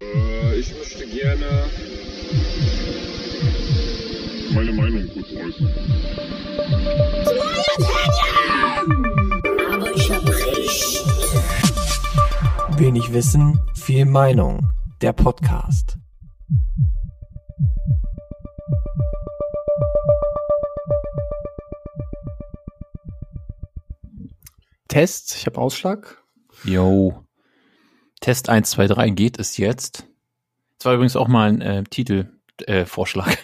Äh, ich möchte gerne meine Meinung kurz äußern. Aber ich hab recht. Wenig Wissen, viel Meinung. Der Podcast. Test, ich habe Ausschlag. Yo. Test 1, 2, 3 geht es jetzt. Das war übrigens auch mal ein äh, Titelvorschlag. Äh.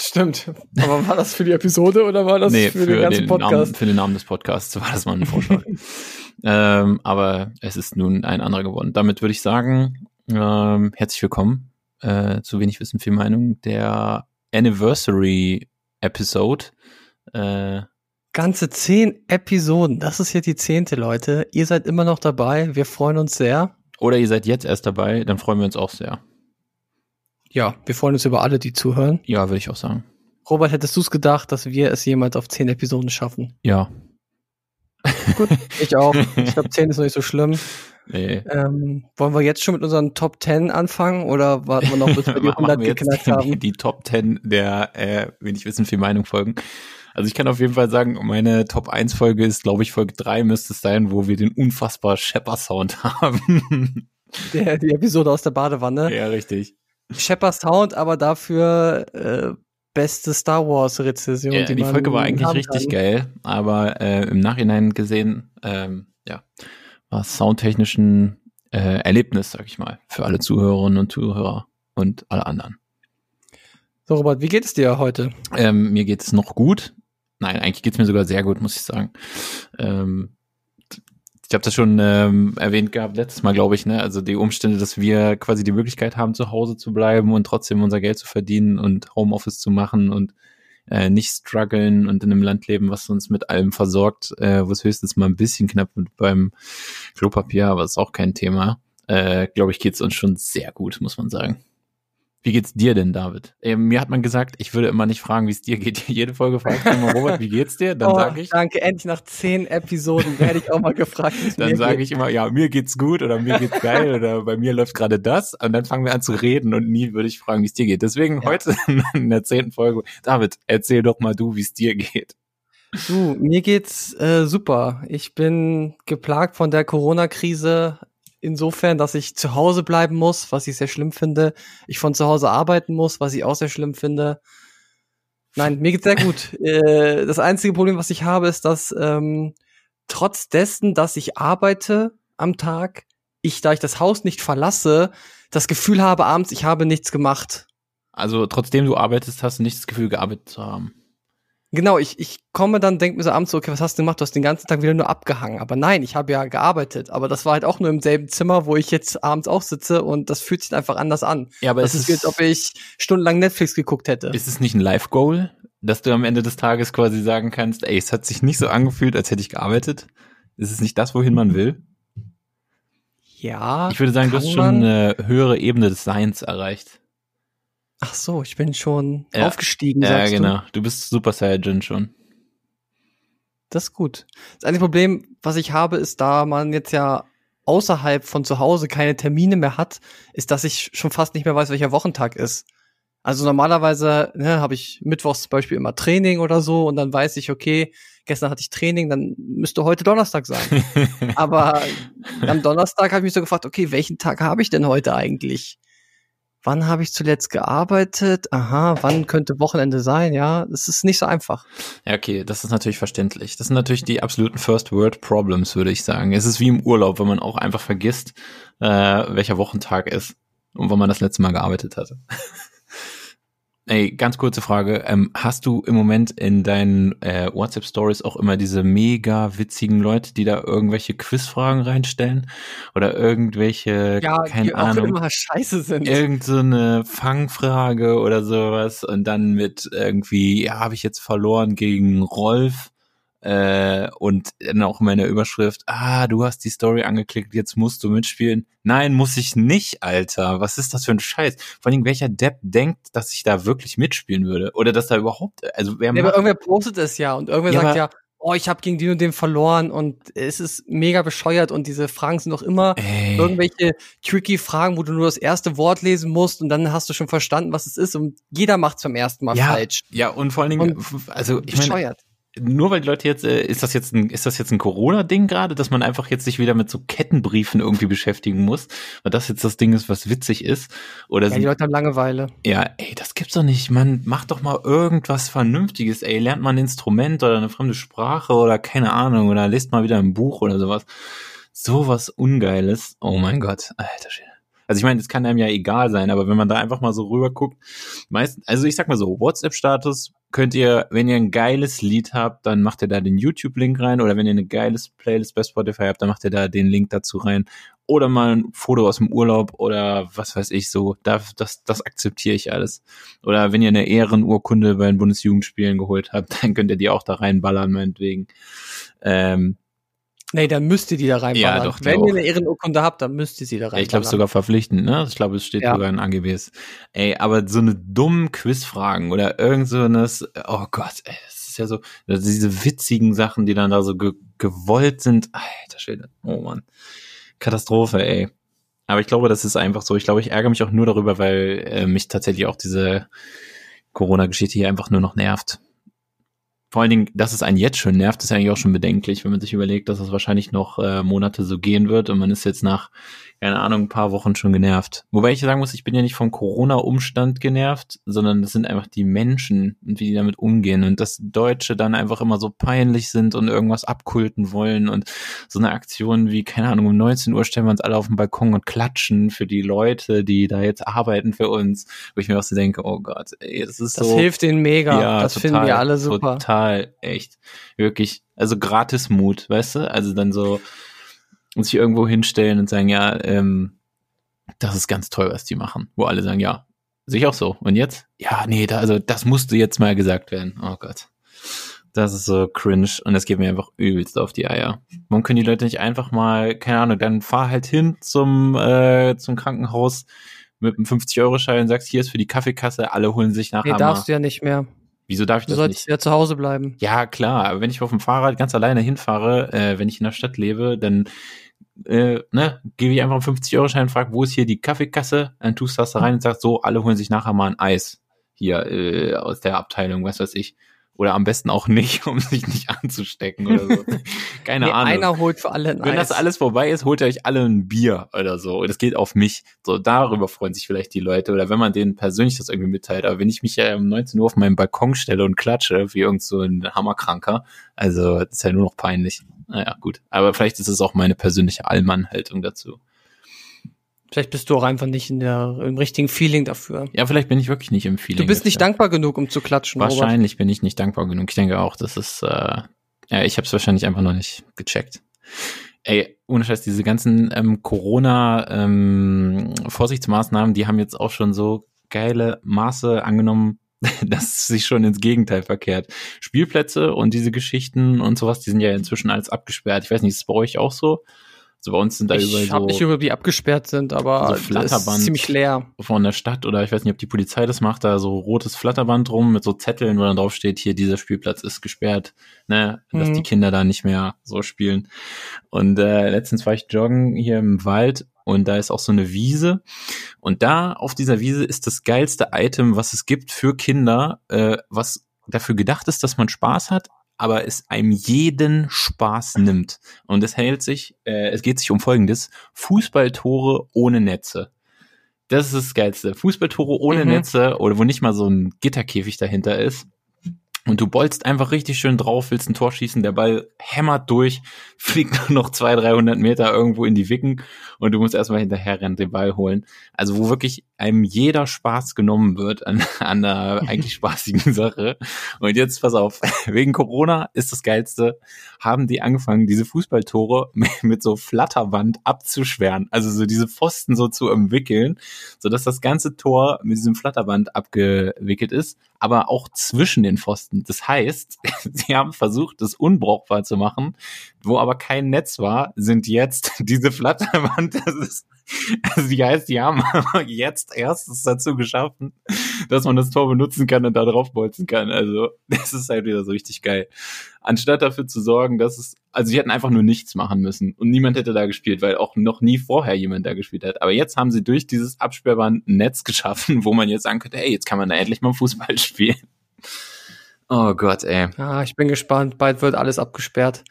Stimmt. Aber war das für die Episode oder war das nee, für, den ganzen Podcast? Namen, für den Namen des Podcasts war das mal ein Vorschlag. ähm, aber es ist nun ein anderer geworden. Damit würde ich sagen, ähm, herzlich willkommen äh, zu Wenig Wissen, viel Meinung, der Anniversary Episode. Äh, Ganze zehn Episoden. Das ist jetzt die zehnte, Leute. Ihr seid immer noch dabei. Wir freuen uns sehr. oder ihr seid jetzt erst dabei, dann freuen wir uns auch sehr. Ja, wir freuen uns über alle, die zuhören. Ja, würde ich auch sagen. Robert, hättest du es gedacht, dass wir es jemals auf zehn Episoden schaffen? Ja. Gut, ich auch. Ich glaube, zehn ist noch nicht so schlimm. Nee. Ähm, wollen wir jetzt schon mit unseren Top 10 anfangen oder warten wir noch, bis wir die Machen 100 wir geknackt die, haben? die Top 10 der, äh, wenig wissen, viel Meinung folgen. Also ich kann auf jeden Fall sagen, meine Top 1 Folge ist, glaube ich, Folge 3 müsste es sein, wo wir den unfassbar Shepper Sound haben. Der, die Episode aus der Badewanne. ja, richtig. Shepard Sound, aber dafür äh, beste Star Wars Rezession. Ja, die man Folge war eigentlich richtig kann. geil, aber äh, im Nachhinein gesehen, ähm, ja, war es soundtechnisch ein äh, Erlebnis, sag ich mal, für alle Zuhörerinnen und Zuhörer und alle anderen. So, Robert, wie geht es dir heute? Ähm, mir geht's noch gut. Nein, eigentlich geht's mir sogar sehr gut, muss ich sagen. Ähm, ich habe das schon ähm, erwähnt gehabt letztes Mal, glaube ich, ne? Also die Umstände, dass wir quasi die Möglichkeit haben, zu Hause zu bleiben und trotzdem unser Geld zu verdienen und Homeoffice zu machen und äh, nicht strugglen und in einem Land leben, was uns mit allem versorgt, äh, wo es höchstens mal ein bisschen knapp wird beim Klopapier, aber ist auch kein Thema. Äh, glaube ich, geht's uns schon sehr gut, muss man sagen. Wie geht's dir denn, David? Ähm, mir hat man gesagt, ich würde immer nicht fragen, wie es dir geht. Jede Folge frage ich immer, Robert, wie geht's dir? Dann oh, sage ich, Danke, endlich nach zehn Episoden hätte ich auch mal gefragt. dann sage ich immer, ja, mir geht's gut oder mir geht's geil oder bei mir läuft gerade das. Und dann fangen wir an zu reden und nie würde ich fragen, wie es dir geht. Deswegen Ja. heute in der zehnten Folge, David, erzähl doch mal du, wie es dir geht. Du, mir geht's äh, super. Ich bin geplagt von der Corona-Krise insofern, dass ich zu Hause bleiben muss, was ich sehr schlimm finde. Ich von zu Hause arbeiten muss, was ich auch sehr schlimm finde. Nein, mir geht's sehr gut. äh, das einzige Problem, was ich habe, ist, dass ähm, trotz dessen, dass ich arbeite am Tag, ich, da ich das Haus nicht verlasse, das Gefühl habe abends, ich habe nichts gemacht. Also trotzdem du arbeitest, hast du nicht das Gefühl, gearbeitet zu haben. Genau, ich, ich komme dann, denke mir so abends so, okay, was hast du gemacht? Du hast den ganzen Tag wieder nur abgehangen. Aber nein, ich habe ja gearbeitet. Aber das war halt auch nur im selben Zimmer, wo ich jetzt abends auch sitze und das fühlt sich einfach anders an. Ja, aber das es ist, wie, als ob ich stundenlang Netflix geguckt hätte. Ist es nicht ein Life-Goal, dass du am Ende des Tages quasi sagen kannst, ey, es hat sich nicht so angefühlt, als hätte ich gearbeitet? Ist es nicht das, wohin man will? ja. Ich würde sagen, du hast schon man- eine höhere Ebene des Seins erreicht. Ach so, ich bin schon Ja. aufgestiegen, Ja, genau. du. Du bist Super Saiyan schon. Das ist gut. Das einzige Problem, was ich habe, ist, da man jetzt ja außerhalb von zu Hause keine Termine mehr hat, ist, dass ich schon fast nicht mehr weiß, welcher Wochentag ist. Also normalerweise ne, habe ich mittwochs zum Beispiel immer Training oder so und dann weiß ich, okay, gestern hatte ich Training, dann müsste heute Donnerstag sein. Aber am Donnerstag habe ich mich so gefragt, okay, welchen Tag habe ich denn heute eigentlich? Wann habe ich zuletzt gearbeitet? Aha, wann könnte Wochenende sein? Ja, es ist nicht so einfach. Ja, okay, das ist natürlich verständlich. Das sind natürlich die absoluten First World Problems, würde ich sagen. Es ist wie im Urlaub, wenn man auch einfach vergisst, äh, welcher Wochentag ist und wann man das letzte Mal gearbeitet hatte. Ey, ganz kurze Frage. Ähm, hast du im Moment in deinen äh, WhatsApp-Stories auch immer diese mega witzigen Leute, die da irgendwelche Quizfragen reinstellen? Oder irgendwelche, keine die auch Ahnung, immer scheiße sind. irgend so eine Fangfrage oder sowas und dann mit irgendwie, ja, habe ich jetzt verloren gegen Rolf äh, und dann auch immer in der Überschrift, ah, du hast die Story angeklickt, jetzt musst du mitspielen. Nein, muss ich nicht, Alter. Was ist das für ein Scheiß? Vor allem, welcher Depp denkt, dass ich da wirklich mitspielen würde? Oder dass da überhaupt, also wer Ja, aber macht, irgendwer postet es ja und irgendwer Ja, sagt ja, oh, ich habe gegen den und den verloren und es ist mega bescheuert und diese Fragen sind doch immer Ey. irgendwelche tricky Fragen, wo du nur das erste Wort lesen musst und dann hast du schon verstanden, was es ist und jeder macht's beim ersten Mal ja, falsch. ja, und vor allen Dingen, also ich meine, Bescheuert. Nur weil die Leute jetzt, äh, ist das jetzt ein, ist das jetzt ein Corona-Ding gerade, dass man einfach jetzt sich wieder mit so Kettenbriefen irgendwie beschäftigen muss, weil das jetzt das Ding ist, was witzig ist? Oder Ja, die Leute haben Langeweile. ja, ey, das gibt's doch nicht, man, macht doch mal irgendwas Vernünftiges, ey, lernt mal ein Instrument oder eine fremde Sprache oder keine Ahnung, oder lest mal wieder ein Buch oder sowas. Sowas Ungeiles, oh mein Gott, alter Schwede. Also ich meine, das kann einem ja egal sein, aber wenn man da einfach mal so rüber guckt, meistens, also ich sag mal so, WhatsApp-Status könnt ihr, wenn ihr ein geiles Lied habt, dann macht ihr da den YouTube-Link rein oder wenn ihr eine geiles Playlist bei Spotify habt, dann macht ihr da den Link dazu rein oder mal ein Foto aus dem Urlaub oder was weiß ich so, da, das, das akzeptiere ich alles. Oder wenn ihr eine Ehrenurkunde bei den Bundesjugendspielen geholt habt, dann könnt ihr die auch da reinballern, meinetwegen. Ähm, Nee, dann müsst ihr die da reinballern. Ja, doch, Wenn auch. ihr eine Ehrenurkunde habt, dann müsst ihr sie da reinballern. ich glaube, es ist sogar verpflichtend, ne? Ich glaube, es steht Ja. sogar in AGBs. Ey, aber so eine dummen Quizfragen oder irgend so eines, oh Gott, ey, das ist ja so, diese witzigen Sachen, die dann da so ge gewollt sind. Alter Schwede, oh Mann. Katastrophe, ey. Aber ich glaube, das ist einfach so. Ich glaube, ich ärgere mich auch nur darüber, weil äh, mich tatsächlich auch diese Corona-Geschichte hier einfach nur noch nervt. Vor allen Dingen, dass es einen jetzt schon nervt, ist eigentlich auch schon bedenklich, wenn man sich überlegt, dass es wahrscheinlich noch äh, Monate so gehen wird und man ist jetzt nach, keine Ahnung, ein paar Wochen schon genervt. Wobei ich sagen muss, ich bin ja nicht vom Corona-Umstand genervt, sondern das sind einfach die Menschen und wie die damit umgehen und dass Deutsche dann einfach immer so peinlich sind und irgendwas abkulten wollen und so eine Aktion wie, keine Ahnung, um 19 Uhr stellen wir uns alle auf den Balkon und klatschen für die Leute, die da jetzt arbeiten für uns, wo ich mir auch so denke, oh Gott, ey, das ist das so. hilft denen mega. das finden wir alle super. Total, echt. Wirklich. Also gratis Mut, weißt du? Also dann so sich irgendwo hinstellen und sagen, ja, ähm, das ist ganz toll, was die machen. Wo alle sagen, ja, sehe ich auch so. Und jetzt? Ja, nee, da, also das musste jetzt mal gesagt werden. Oh Gott. Das ist so cringe und das geht mir einfach übelst auf die Eier. Warum können die Leute nicht einfach mal, keine Ahnung, dann fahr halt hin zum, äh, zum Krankenhaus mit einem 50-Euro-Schein und sagst, hier ist für die Kaffeekasse, alle holen sich nachher Nee, darfst du ja nicht mehr. Wieso darf ich Du das sollst nicht? ja zu Hause bleiben. Ja, klar, aber wenn ich auf dem Fahrrad ganz alleine hinfahre, äh, wenn ich in der Stadt lebe, dann äh, ne, gebe ich einfach einen 50-Euro-Schein und frage, wo ist hier die Kaffeekasse? Dann tust du das da rein und sagst, so, alle holen sich nachher mal ein Eis hier äh, aus der Abteilung, was weiß ich. Oder am besten auch nicht, um sich nicht anzustecken oder so. Keine Nee, Ahnung. einer holt für alle ein Wenn Eis. das alles vorbei ist, holt ihr euch alle ein Bier oder so. Und das geht auf mich. So, darüber freuen sich vielleicht die Leute. Oder wenn man denen persönlich das irgendwie mitteilt. Aber wenn ich mich ja um 19 Uhr auf meinen Balkon stelle und klatsche, wie irgend so ein Hammerkranker, also, das ist ja nur noch peinlich. Naja, gut. Aber vielleicht ist es auch meine persönliche Allmann-Haltung dazu. Vielleicht bist du auch einfach nicht in der, im richtigen Feeling dafür. Ja, vielleicht bin ich wirklich nicht im Feeling. Du bist nicht dafür. dankbar genug, um zu klatschen, Robert. Wahrscheinlich bin ich nicht dankbar genug. Ich denke auch, das ist, äh, ja, ich habe es wahrscheinlich einfach noch nicht gecheckt. Ey, ohne Scheiß, diese ganzen ähm, Corona-Vorsichtsmaßnahmen, die haben jetzt auch schon so geile Maße angenommen, dass es sich schon ins Gegenteil verkehrt. Spielplätze und diese Geschichten und sowas, die sind ja inzwischen alles abgesperrt. Ich weiß nicht, ist es bei euch auch so? So bei uns sind da ich überall habe so nicht über die abgesperrt sind, aber so ist Flatterband. ziemlich leer. von der Stadt oder ich weiß nicht, ob die Polizei das macht, da so rotes Flatterband rum mit so Zetteln, wo dann drauf steht, hier dieser Spielplatz ist gesperrt, ne, dass Mhm. die Kinder da nicht mehr so spielen. Und äh, letztens war ich joggen hier im Wald und da ist auch so eine Wiese und da auf dieser Wiese ist das geilste Item, was es gibt für Kinder, äh, was dafür gedacht ist, dass man Spaß hat, aber es einem jeden Spaß nimmt. Und es hält sich, äh, es geht sich um Folgendes: Fußballtore ohne Netze. Das ist das Geilste. Fußballtore ohne Mhm. Netze oder wo nicht mal so ein Gitterkäfig dahinter ist. Und du bolzt einfach richtig schön drauf, willst ein Tor schießen, der Ball hämmert durch, fliegt nur noch 200, 300 Meter irgendwo in die Wicken und du musst erstmal hinterher rennen, den Ball holen. Also wo wirklich einem jeder Spaß genommen wird an, an einer eigentlich spaßigen Sache. Und jetzt pass auf, wegen Corona ist das Geilste, haben die angefangen, diese Fußballtore mit so Flatterband abzuschweren. Also so diese Pfosten so zu umwickeln, sodass das ganze Tor mit diesem Flatterband abgewickelt ist, aber auch zwischen den Pfosten. Das heißt, sie haben versucht, es unbrauchbar zu machen, wo aber kein Netz war, sind jetzt diese Flatterwand, das ist, also die heißt, die haben jetzt erst es dazu geschaffen, dass man das Tor benutzen kann und da drauf bolzen kann. Also, das ist halt wieder so richtig geil. Anstatt dafür zu sorgen, dass es, also sie hätten einfach nur nichts machen müssen und niemand hätte da gespielt, weil auch noch nie vorher jemand da gespielt hat. Aber jetzt haben sie durch dieses absperrbare Netz geschaffen, wo man jetzt sagen könnte, hey, jetzt kann man da endlich mal Fußball spielen. Oh Gott, ey. Ah, ich bin gespannt. Bald wird alles abgesperrt.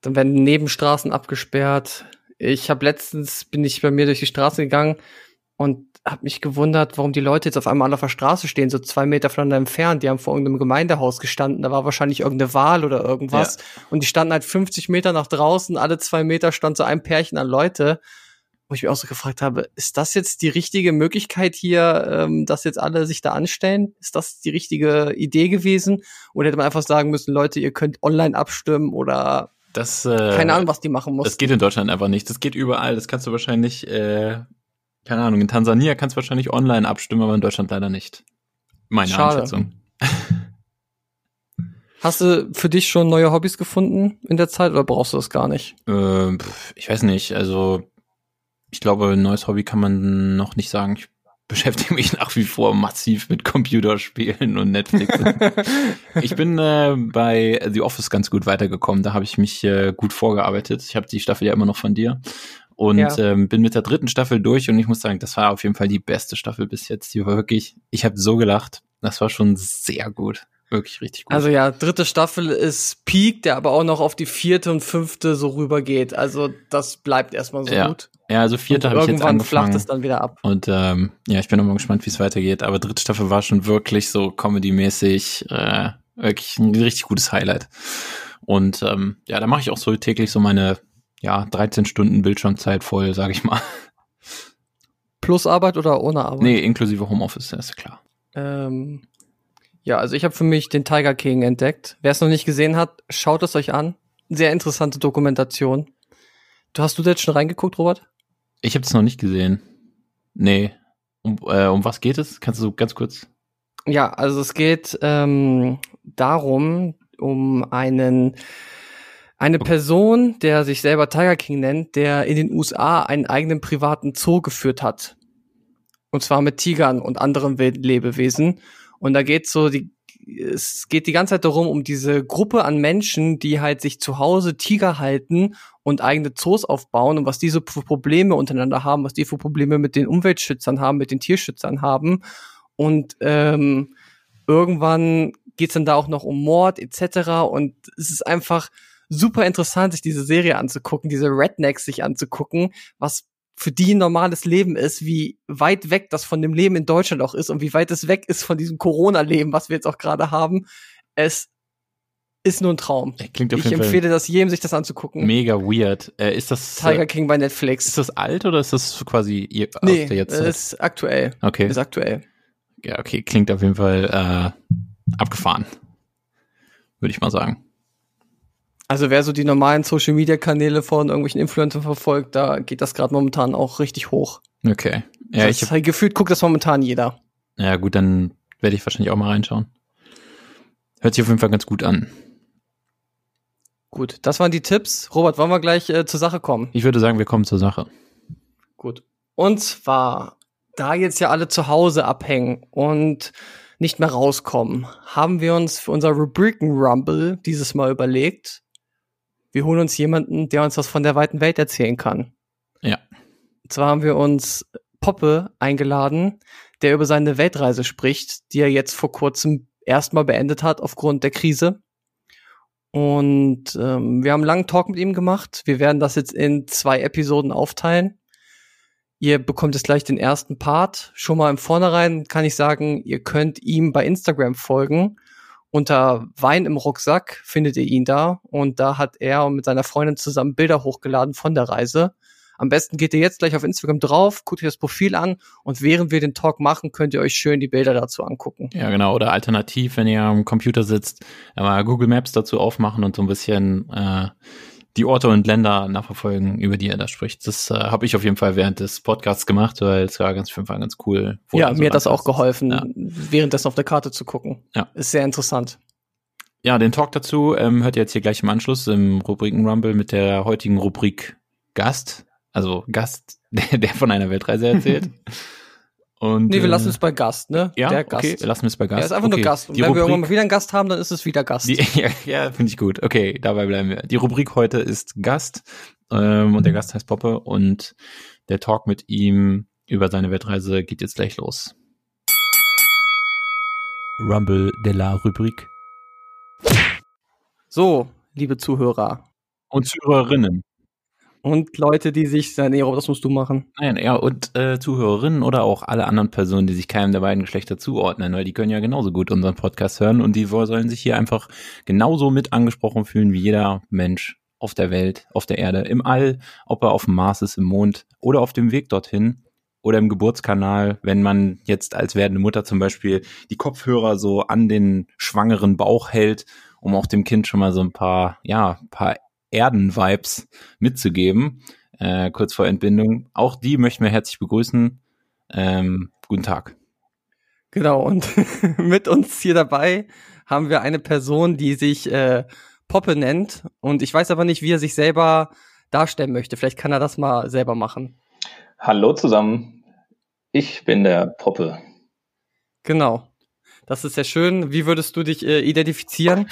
Dann werden Nebenstraßen abgesperrt. Ich habe letztens bin ich bei mir durch die Straße gegangen und habe mich gewundert, warum die Leute jetzt auf einmal auf der Straße stehen, so zwei Meter voneinander entfernt. Die haben vor irgendeinem Gemeindehaus gestanden. Da war wahrscheinlich irgendeine Wahl oder irgendwas. Und die standen halt 50 Meter nach draußen. Alle zwei Meter stand so ein Pärchen an Leute. Wo ich mich auch so gefragt habe, ist das jetzt die richtige Möglichkeit hier, ähm, dass jetzt alle sich da anstellen? Ist das die richtige Idee gewesen? Oder hätte man einfach sagen müssen, Leute, ihr könnt online abstimmen oder Das, äh, keine Ahnung, was die machen Das mussten. geht in Deutschland einfach nicht. Das geht überall. Das kannst du wahrscheinlich, äh, keine Ahnung, in Tansania kannst du wahrscheinlich online abstimmen, aber in Deutschland leider nicht. Meine Schade. Einschätzung. Hast du für dich schon neue Hobbys gefunden in der Zeit oder brauchst du das gar nicht? Äh, ich weiß nicht. Also, ich glaube, ein neues Hobby kann man noch nicht sagen. Ich beschäftige mich nach wie vor massiv mit Computerspielen und Netflix. ich bin äh, bei The Office ganz gut weitergekommen. Da habe ich mich äh, gut vorgearbeitet. Ich habe die Staffel ja immer noch von dir. Und Ja. ähm, bin mit der dritten Staffel durch und ich muss sagen, das war auf jeden Fall die beste Staffel bis jetzt. Die war wirklich, ich habe so gelacht. Das war schon sehr gut. Wirklich richtig gut. Also ja, dritte Staffel ist Peak, der aber auch noch auf die vierte und fünfte so rübergeht. Also das bleibt erstmal so Ja, gut. ja, also vierte habe ich jetzt irgendwann flacht angefangen. es dann wieder ab. Und ähm, ja, ich bin auch mal gespannt, wie es weitergeht. Aber dritte Staffel war schon wirklich so comedy-mäßig, äh, wirklich ein richtig gutes Highlight. Und ähm, ja, da mache ich auch so täglich so meine ja 13 Stunden Bildschirmzeit voll, sage ich mal. Plus Arbeit oder ohne Arbeit? Nee, inklusive Homeoffice, ja, ist klar. Ähm, ja, also ich habe für mich den Tiger King entdeckt. Wer es noch nicht gesehen hat, schaut es euch an. Sehr interessante Dokumentation. Du hast du da jetzt schon reingeguckt, Robert? Ich habe es noch nicht gesehen. Nee. Um, äh, um was geht es? Kannst du so ganz kurz? Ja, also es geht ähm, darum, um einen eine Person, der sich selber Tiger King nennt, der in den USA einen eigenen privaten Zoo geführt hat. Und zwar mit Tigern und anderen Lebewesen. Und da geht so die es geht die ganze Zeit darum, um diese Gruppe an Menschen, die halt sich zu Hause Tiger halten und eigene Zoos aufbauen und was die so für Probleme untereinander haben, was die für Probleme mit den Umweltschützern haben, mit den Tierschützern haben. Und ähm, irgendwann geht's dann da auch noch um Mord etc. Und es ist einfach super interessant, sich diese Serie anzugucken, diese Rednecks sich anzugucken, was für die ein normales Leben ist, wie weit weg das von dem Leben in Deutschland auch ist und wie weit es weg ist von diesem Corona-Leben, was wir jetzt auch gerade haben. Es ist nur ein Traum. Klingt auf Ich jeden empfehle das jedem, sich das anzugucken. Fall mega weird. Äh, ist das Tiger äh, King bei Netflix. ist das alt oder ist das quasi ihr, nee, aus der Jetztzeit? ist aktuell. Okay. Ist aktuell. Ja, okay, klingt auf jeden Fall äh, abgefahren. Würde ich mal sagen. Also wer so die normalen Social Media Kanäle von irgendwelchen Influencern verfolgt, da geht das gerade momentan auch richtig hoch. Okay. Ja, das ich hab, halt gefühlt guckt das momentan jeder. ja gut, dann werde ich wahrscheinlich auch mal reinschauen. Hört sich auf jeden Fall ganz gut an. Gut, das waren die Tipps. Robert, wollen wir gleich äh, zur Sache kommen? Ich würde sagen, wir kommen zur Sache. Gut. Und zwar, da jetzt ja alle zu Hause abhängen und nicht mehr rauskommen, haben wir uns für unser Rubriken Rumble dieses Mal überlegt, wir holen uns jemanden, der uns was von der weiten Welt erzählen kann. Ja. Und zwar haben wir uns Poppe eingeladen, der über seine Weltreise spricht, die er jetzt vor kurzem erstmal beendet hat aufgrund der Krise. Und ähm, wir haben einen langen Talk mit ihm gemacht. Wir werden das jetzt in zwei Episoden aufteilen. Ihr bekommt jetzt gleich den ersten Part. Schon mal im Vornherein kann ich sagen, ihr könnt ihm bei Instagram folgen. Unter Wein im Rucksack findet ihr ihn da. Und da hat er mit seiner Freundin zusammen Bilder hochgeladen von der Reise. Am besten geht ihr jetzt gleich auf Instagram drauf, guckt euch das Profil an und während wir den Talk machen, könnt ihr euch schön die Bilder dazu angucken. Ja, genau. Oder alternativ, wenn ihr am Computer sitzt, mal Google Maps dazu aufmachen und so ein bisschen äh, die Orte und Länder nachverfolgen, über die er da spricht. Das äh, habe ich auf jeden Fall während des Podcasts gemacht, weil es war ganz, Fall ganz cool. ja, mir hat das auch geholfen, Ja. währenddessen auf der Karte zu gucken. Ja. Ist sehr interessant. Ja, den Talk dazu ähm, hört ihr jetzt hier gleich im Anschluss im Rubriken Rumble mit der heutigen Rubrik Gast. Also Gast, der, der von einer Weltreise erzählt. Und, Nee, wir äh, lassen es bei Gast, ne? ja, Der Gast. okay, wir lassen es bei Gast. Er ist einfach okay. nur Gast. Und Die wenn wir Rubrik, irgendwann mal wieder einen Gast haben, dann ist es wieder Gast. die, ja, ja finde ich gut. Okay, dabei bleiben wir. Die Rubrik heute ist Gast ähm, und der Gast heißt Poppe und der Talk mit ihm über seine Weltreise geht jetzt gleich los. Rumble de la Rubrik. So, liebe Zuhörer Und Zuhörerinnen. Und Leute, die sich sagen, nee, das musst du machen. Nein, ja, und äh, Zuhörerinnen oder auch alle anderen Personen, die sich keinem der beiden Geschlechter zuordnen, weil die können ja genauso gut unseren Podcast hören und die sollen sich hier einfach genauso mit angesprochen fühlen wie jeder Mensch auf der Welt, auf der Erde, im All, ob er auf dem Mars ist, im Mond oder auf dem Weg dorthin oder im Geburtskanal, wenn man jetzt als werdende Mutter zum Beispiel die Kopfhörer so an den schwangeren Bauch hält, um auch dem Kind schon mal so ein paar, ja, paar Erden-Vibes mitzugeben, äh, kurz vor Entbindung. Auch die möchten wir herzlich begrüßen. Ähm, guten Tag. Genau, und mit uns hier dabei haben wir eine Person, die sich äh, Poppe nennt. Und ich weiß aber nicht, wie er sich selber darstellen möchte. Vielleicht kann er das mal selber machen. Hallo zusammen, ich bin der Poppe. Genau. Das ist sehr schön. Wie würdest du dich äh, identifizieren?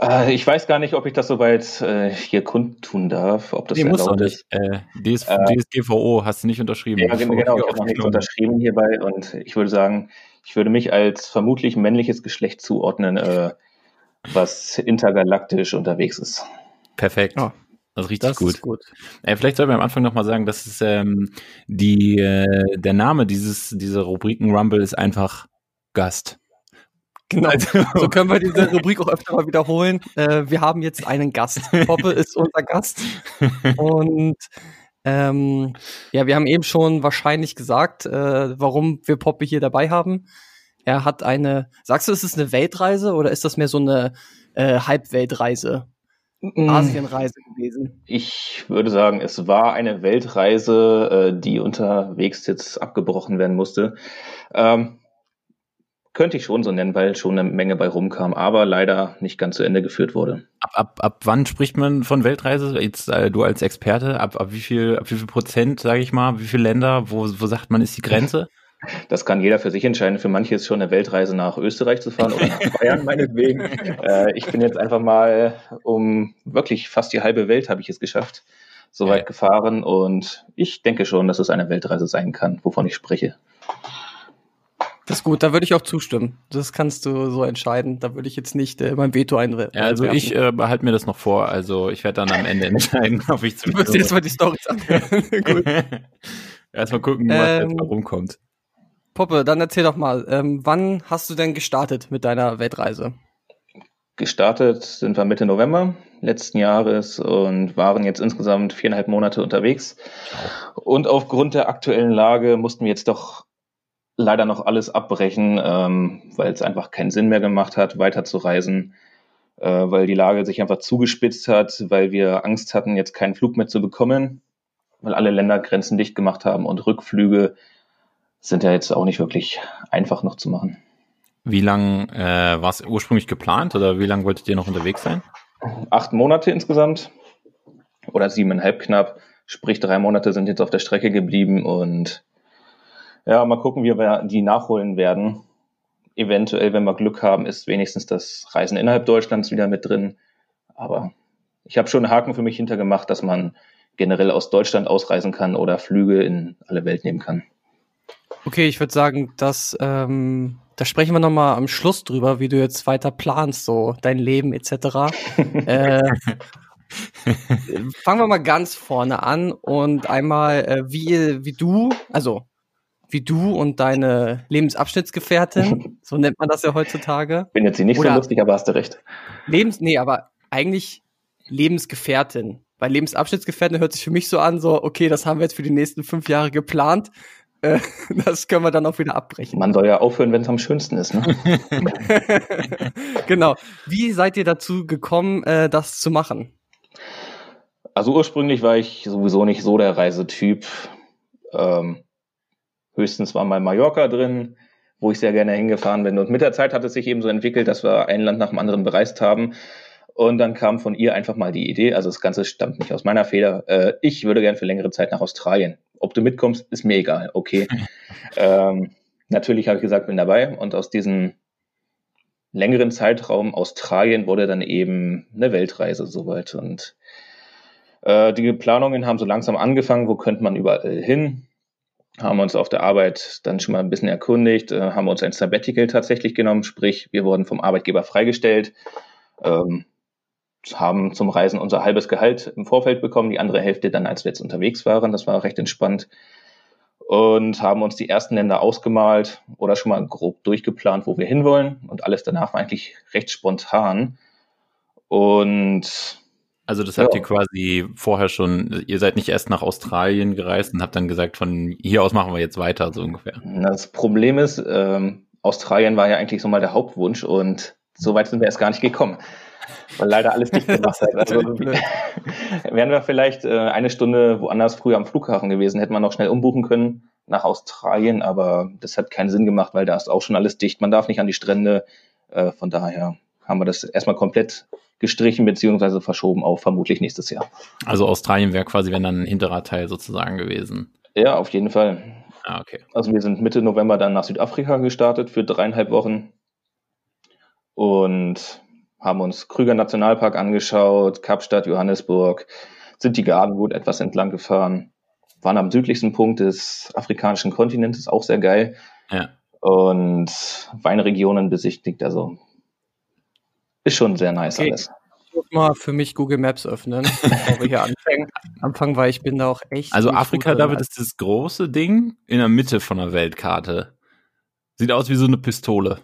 Äh, ich weiß gar nicht, ob ich das soweit äh, hier kundtun darf, ob das Nee, muss erlaubt ist. Äh, DS, Äh, DSGVO hast du nicht unterschrieben. Ja, genau, genau, ich habe noch nichts unterschrieben hierbei und ich würde sagen, ich würde mich als vermutlich männliches Geschlecht zuordnen, äh, was intergalaktisch unterwegs ist. Perfekt. Ja. Das ist richtig Das gut. ist gut. Äh, vielleicht sollten wir am Anfang nochmal sagen, dass es ähm, die, äh, der Name dieses, dieser Rubriken Rumble ist einfach Gast. Genau. Also, So können wir diese Rubrik auch öfter mal wiederholen. Äh, wir haben jetzt einen Gast. Poppe ist unser Gast. Und ähm, ja, wir haben eben schon wahrscheinlich gesagt, äh, warum wir Poppe hier dabei haben. Er hat eine, sagst du, ist es eine Weltreise oder ist das mehr so eine äh, Halbweltreise, Mm. Asienreise gewesen? Ich würde sagen, es war eine Weltreise, äh, die unterwegs jetzt abgebrochen werden musste. Ähm, könnte ich schon so nennen, weil schon eine Menge bei rumkam, aber leider nicht ganz zu Ende geführt wurde. ab, ab, ab wann spricht man von Weltreise? Jetzt äh, du als Experte, ab, ab wie viel, ab wie viel Prozent, sage ich mal, wie viele Länder, wo, wo sagt man, ist die Grenze? Das kann jeder für sich entscheiden. Für manche ist schon eine Weltreise nach Österreich zu fahren oder nach Bayern meinetwegen. Äh, ich bin jetzt einfach mal um wirklich fast die halbe Welt habe ich es geschafft, soweit Ja. gefahren und ich denke schon, dass es eine Weltreise sein kann, wovon ich spreche. Das ist gut, da würde ich auch zustimmen. Das kannst du so entscheiden. Da würde ich jetzt nicht äh, mein Veto einwerfen. Ja, also ich äh, behalte mir das noch vor. Also ich werde dann am Ende entscheiden, ob ich Du würdest dir jetzt mal die Storys anhören. gut. Erstmal gucken, was Ähm, jetzt da rumkommt. Poppe, dann erzähl doch mal, ähm, wann hast du denn gestartet mit deiner Weltreise? Gestartet sind wir Mitte November letzten Jahres und waren jetzt insgesamt viereinhalb Monate unterwegs. Und aufgrund der aktuellen Lage mussten wir jetzt doch leider noch alles abbrechen, ähm, weil es einfach keinen Sinn mehr gemacht hat, weiterzureisen, äh, weil die Lage sich einfach zugespitzt hat, weil wir Angst hatten, jetzt keinen Flug mehr zu bekommen, weil alle Länder Grenzen dicht gemacht haben und Rückflüge sind ja jetzt auch nicht wirklich einfach noch zu machen. Wie lang äh, war es ursprünglich geplant oder wie lange wolltet ihr noch unterwegs sein? acht Monate insgesamt oder siebeneinhalb knapp. Sprich, drei Monate sind jetzt auf der Strecke geblieben und ja, mal gucken, wie wir die nachholen werden. Eventuell, wenn wir Glück haben, ist wenigstens das Reisen innerhalb Deutschlands wieder mit drin. Aber ich habe schon einen Haken für mich hintergemacht, dass man generell aus Deutschland ausreisen kann oder Flüge in alle Welt nehmen kann. Okay, ich würde sagen, dass ähm, da sprechen wir noch mal am Schluss drüber, wie du jetzt weiter planst, so dein Leben etc. äh, fangen wir mal ganz vorne an und einmal äh, wie wie du, also wie du und deine Lebensabschnittsgefährtin, so nennt man das ja heutzutage. Bin jetzt hier nicht Oder- so lustig, aber hast du recht. Lebens, nee, aber eigentlich Lebensgefährtin. Bei Lebensabschnittsgefährtin hört sich für mich so an, so, okay, das haben wir jetzt für die nächsten fünf Jahre geplant. Äh, das können wir dann auch wieder abbrechen. Man soll ja aufhören, wenn es am schönsten ist. Ne? genau. Wie seid ihr dazu gekommen, äh, das zu machen? Also ursprünglich war ich sowieso nicht so der Reisetyp. Ähm, höchstens war mal Mallorca drin, wo ich sehr gerne hingefahren bin. Und mit der Zeit hat es sich eben so entwickelt, dass wir ein Land nach dem anderen bereist haben. Und dann kam von ihr einfach mal die Idee, also das Ganze stammt nicht aus meiner Feder, äh, ich würde gern für längere Zeit nach Australien. Ob du mitkommst, ist mir egal, okay. ähm, natürlich habe ich gesagt, bin dabei. Und aus diesem längeren Zeitraum Australien wurde dann eben eine Weltreise soweit. Und äh, die Planungen haben so langsam angefangen, wo könnte man überall hin haben uns auf der Arbeit dann schon mal ein bisschen erkundigt, äh, haben uns ein Sabbatical tatsächlich genommen, sprich, wir wurden vom Arbeitgeber freigestellt, ähm, haben zum Reisen unser halbes Gehalt im Vorfeld bekommen, die andere Hälfte dann, als wir jetzt unterwegs waren. Das war recht entspannt. Und haben uns die ersten Länder ausgemalt oder schon mal grob durchgeplant, wo wir hinwollen. Und alles danach war eigentlich recht spontan. Und also das habt ihr quasi vorher schon, ihr seid nicht erst nach Australien gereist und habt dann gesagt, von hier aus machen wir jetzt weiter, so ungefähr. Das Problem ist, ähm, Australien war ja eigentlich so mal der Hauptwunsch und so weit sind wir erst gar nicht gekommen. Weil leider alles dicht gemacht hat. Also, wären wir vielleicht äh, eine Stunde woanders früher am Flughafen gewesen, hätten wir noch schnell umbuchen können nach Australien, aber das hat keinen Sinn gemacht, weil da ist auch schon alles dicht. Man darf nicht an die Strände. Äh, von daher haben wir das erstmal komplett gestrichen beziehungsweise verschoben auf vermutlich nächstes Jahr. Also Australien wäre quasi, wenn dann ein hinterer Teil sozusagen gewesen. Ja, auf jeden Fall. Ah, okay. Also wir sind Mitte November dann nach Südafrika gestartet für dreieinhalb Wochen und haben uns Krüger Nationalpark angeschaut, Kapstadt, Johannesburg, sind die Gardengut etwas entlang gefahren, waren am südlichsten Punkt des afrikanischen Kontinentes, auch sehr geil. Ja. Und Weinregionen besichtigt, also ist schon sehr nice okay. alles. Ich muss mal für mich Google Maps öffnen, bevor wir hier anfangen. Anfangen, weil ich bin da auch echt. Also Afrika, David, ist das große Ding in der Mitte von der Weltkarte. Sieht aus wie so eine Pistole.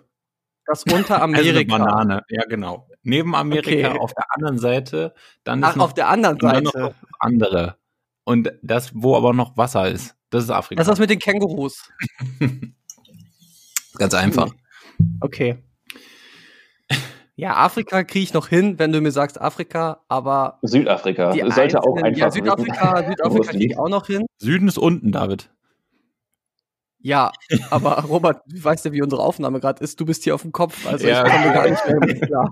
Das unter Amerika. Also eine Banane, ja genau. Neben Amerika okay. auf der anderen Seite, dann Ach, auf der anderen Seite. andere. Und das, wo aber noch Wasser ist, das ist Afrika. Das ist das mit den Kängurus. Ganz einfach. Okay. Ja, Afrika kriege ich noch hin, wenn du mir sagst Afrika, aber. Südafrika. Die sollte auch einfach. Ja, Südafrika, Südafrika kriege ich auch noch hin. Süden ist unten, David. Ja, aber Robert, du weißt ja, wie unsere Aufnahme gerade ist. Du bist hier auf dem Kopf, also ja. ich komme gar nicht mehr mit klar.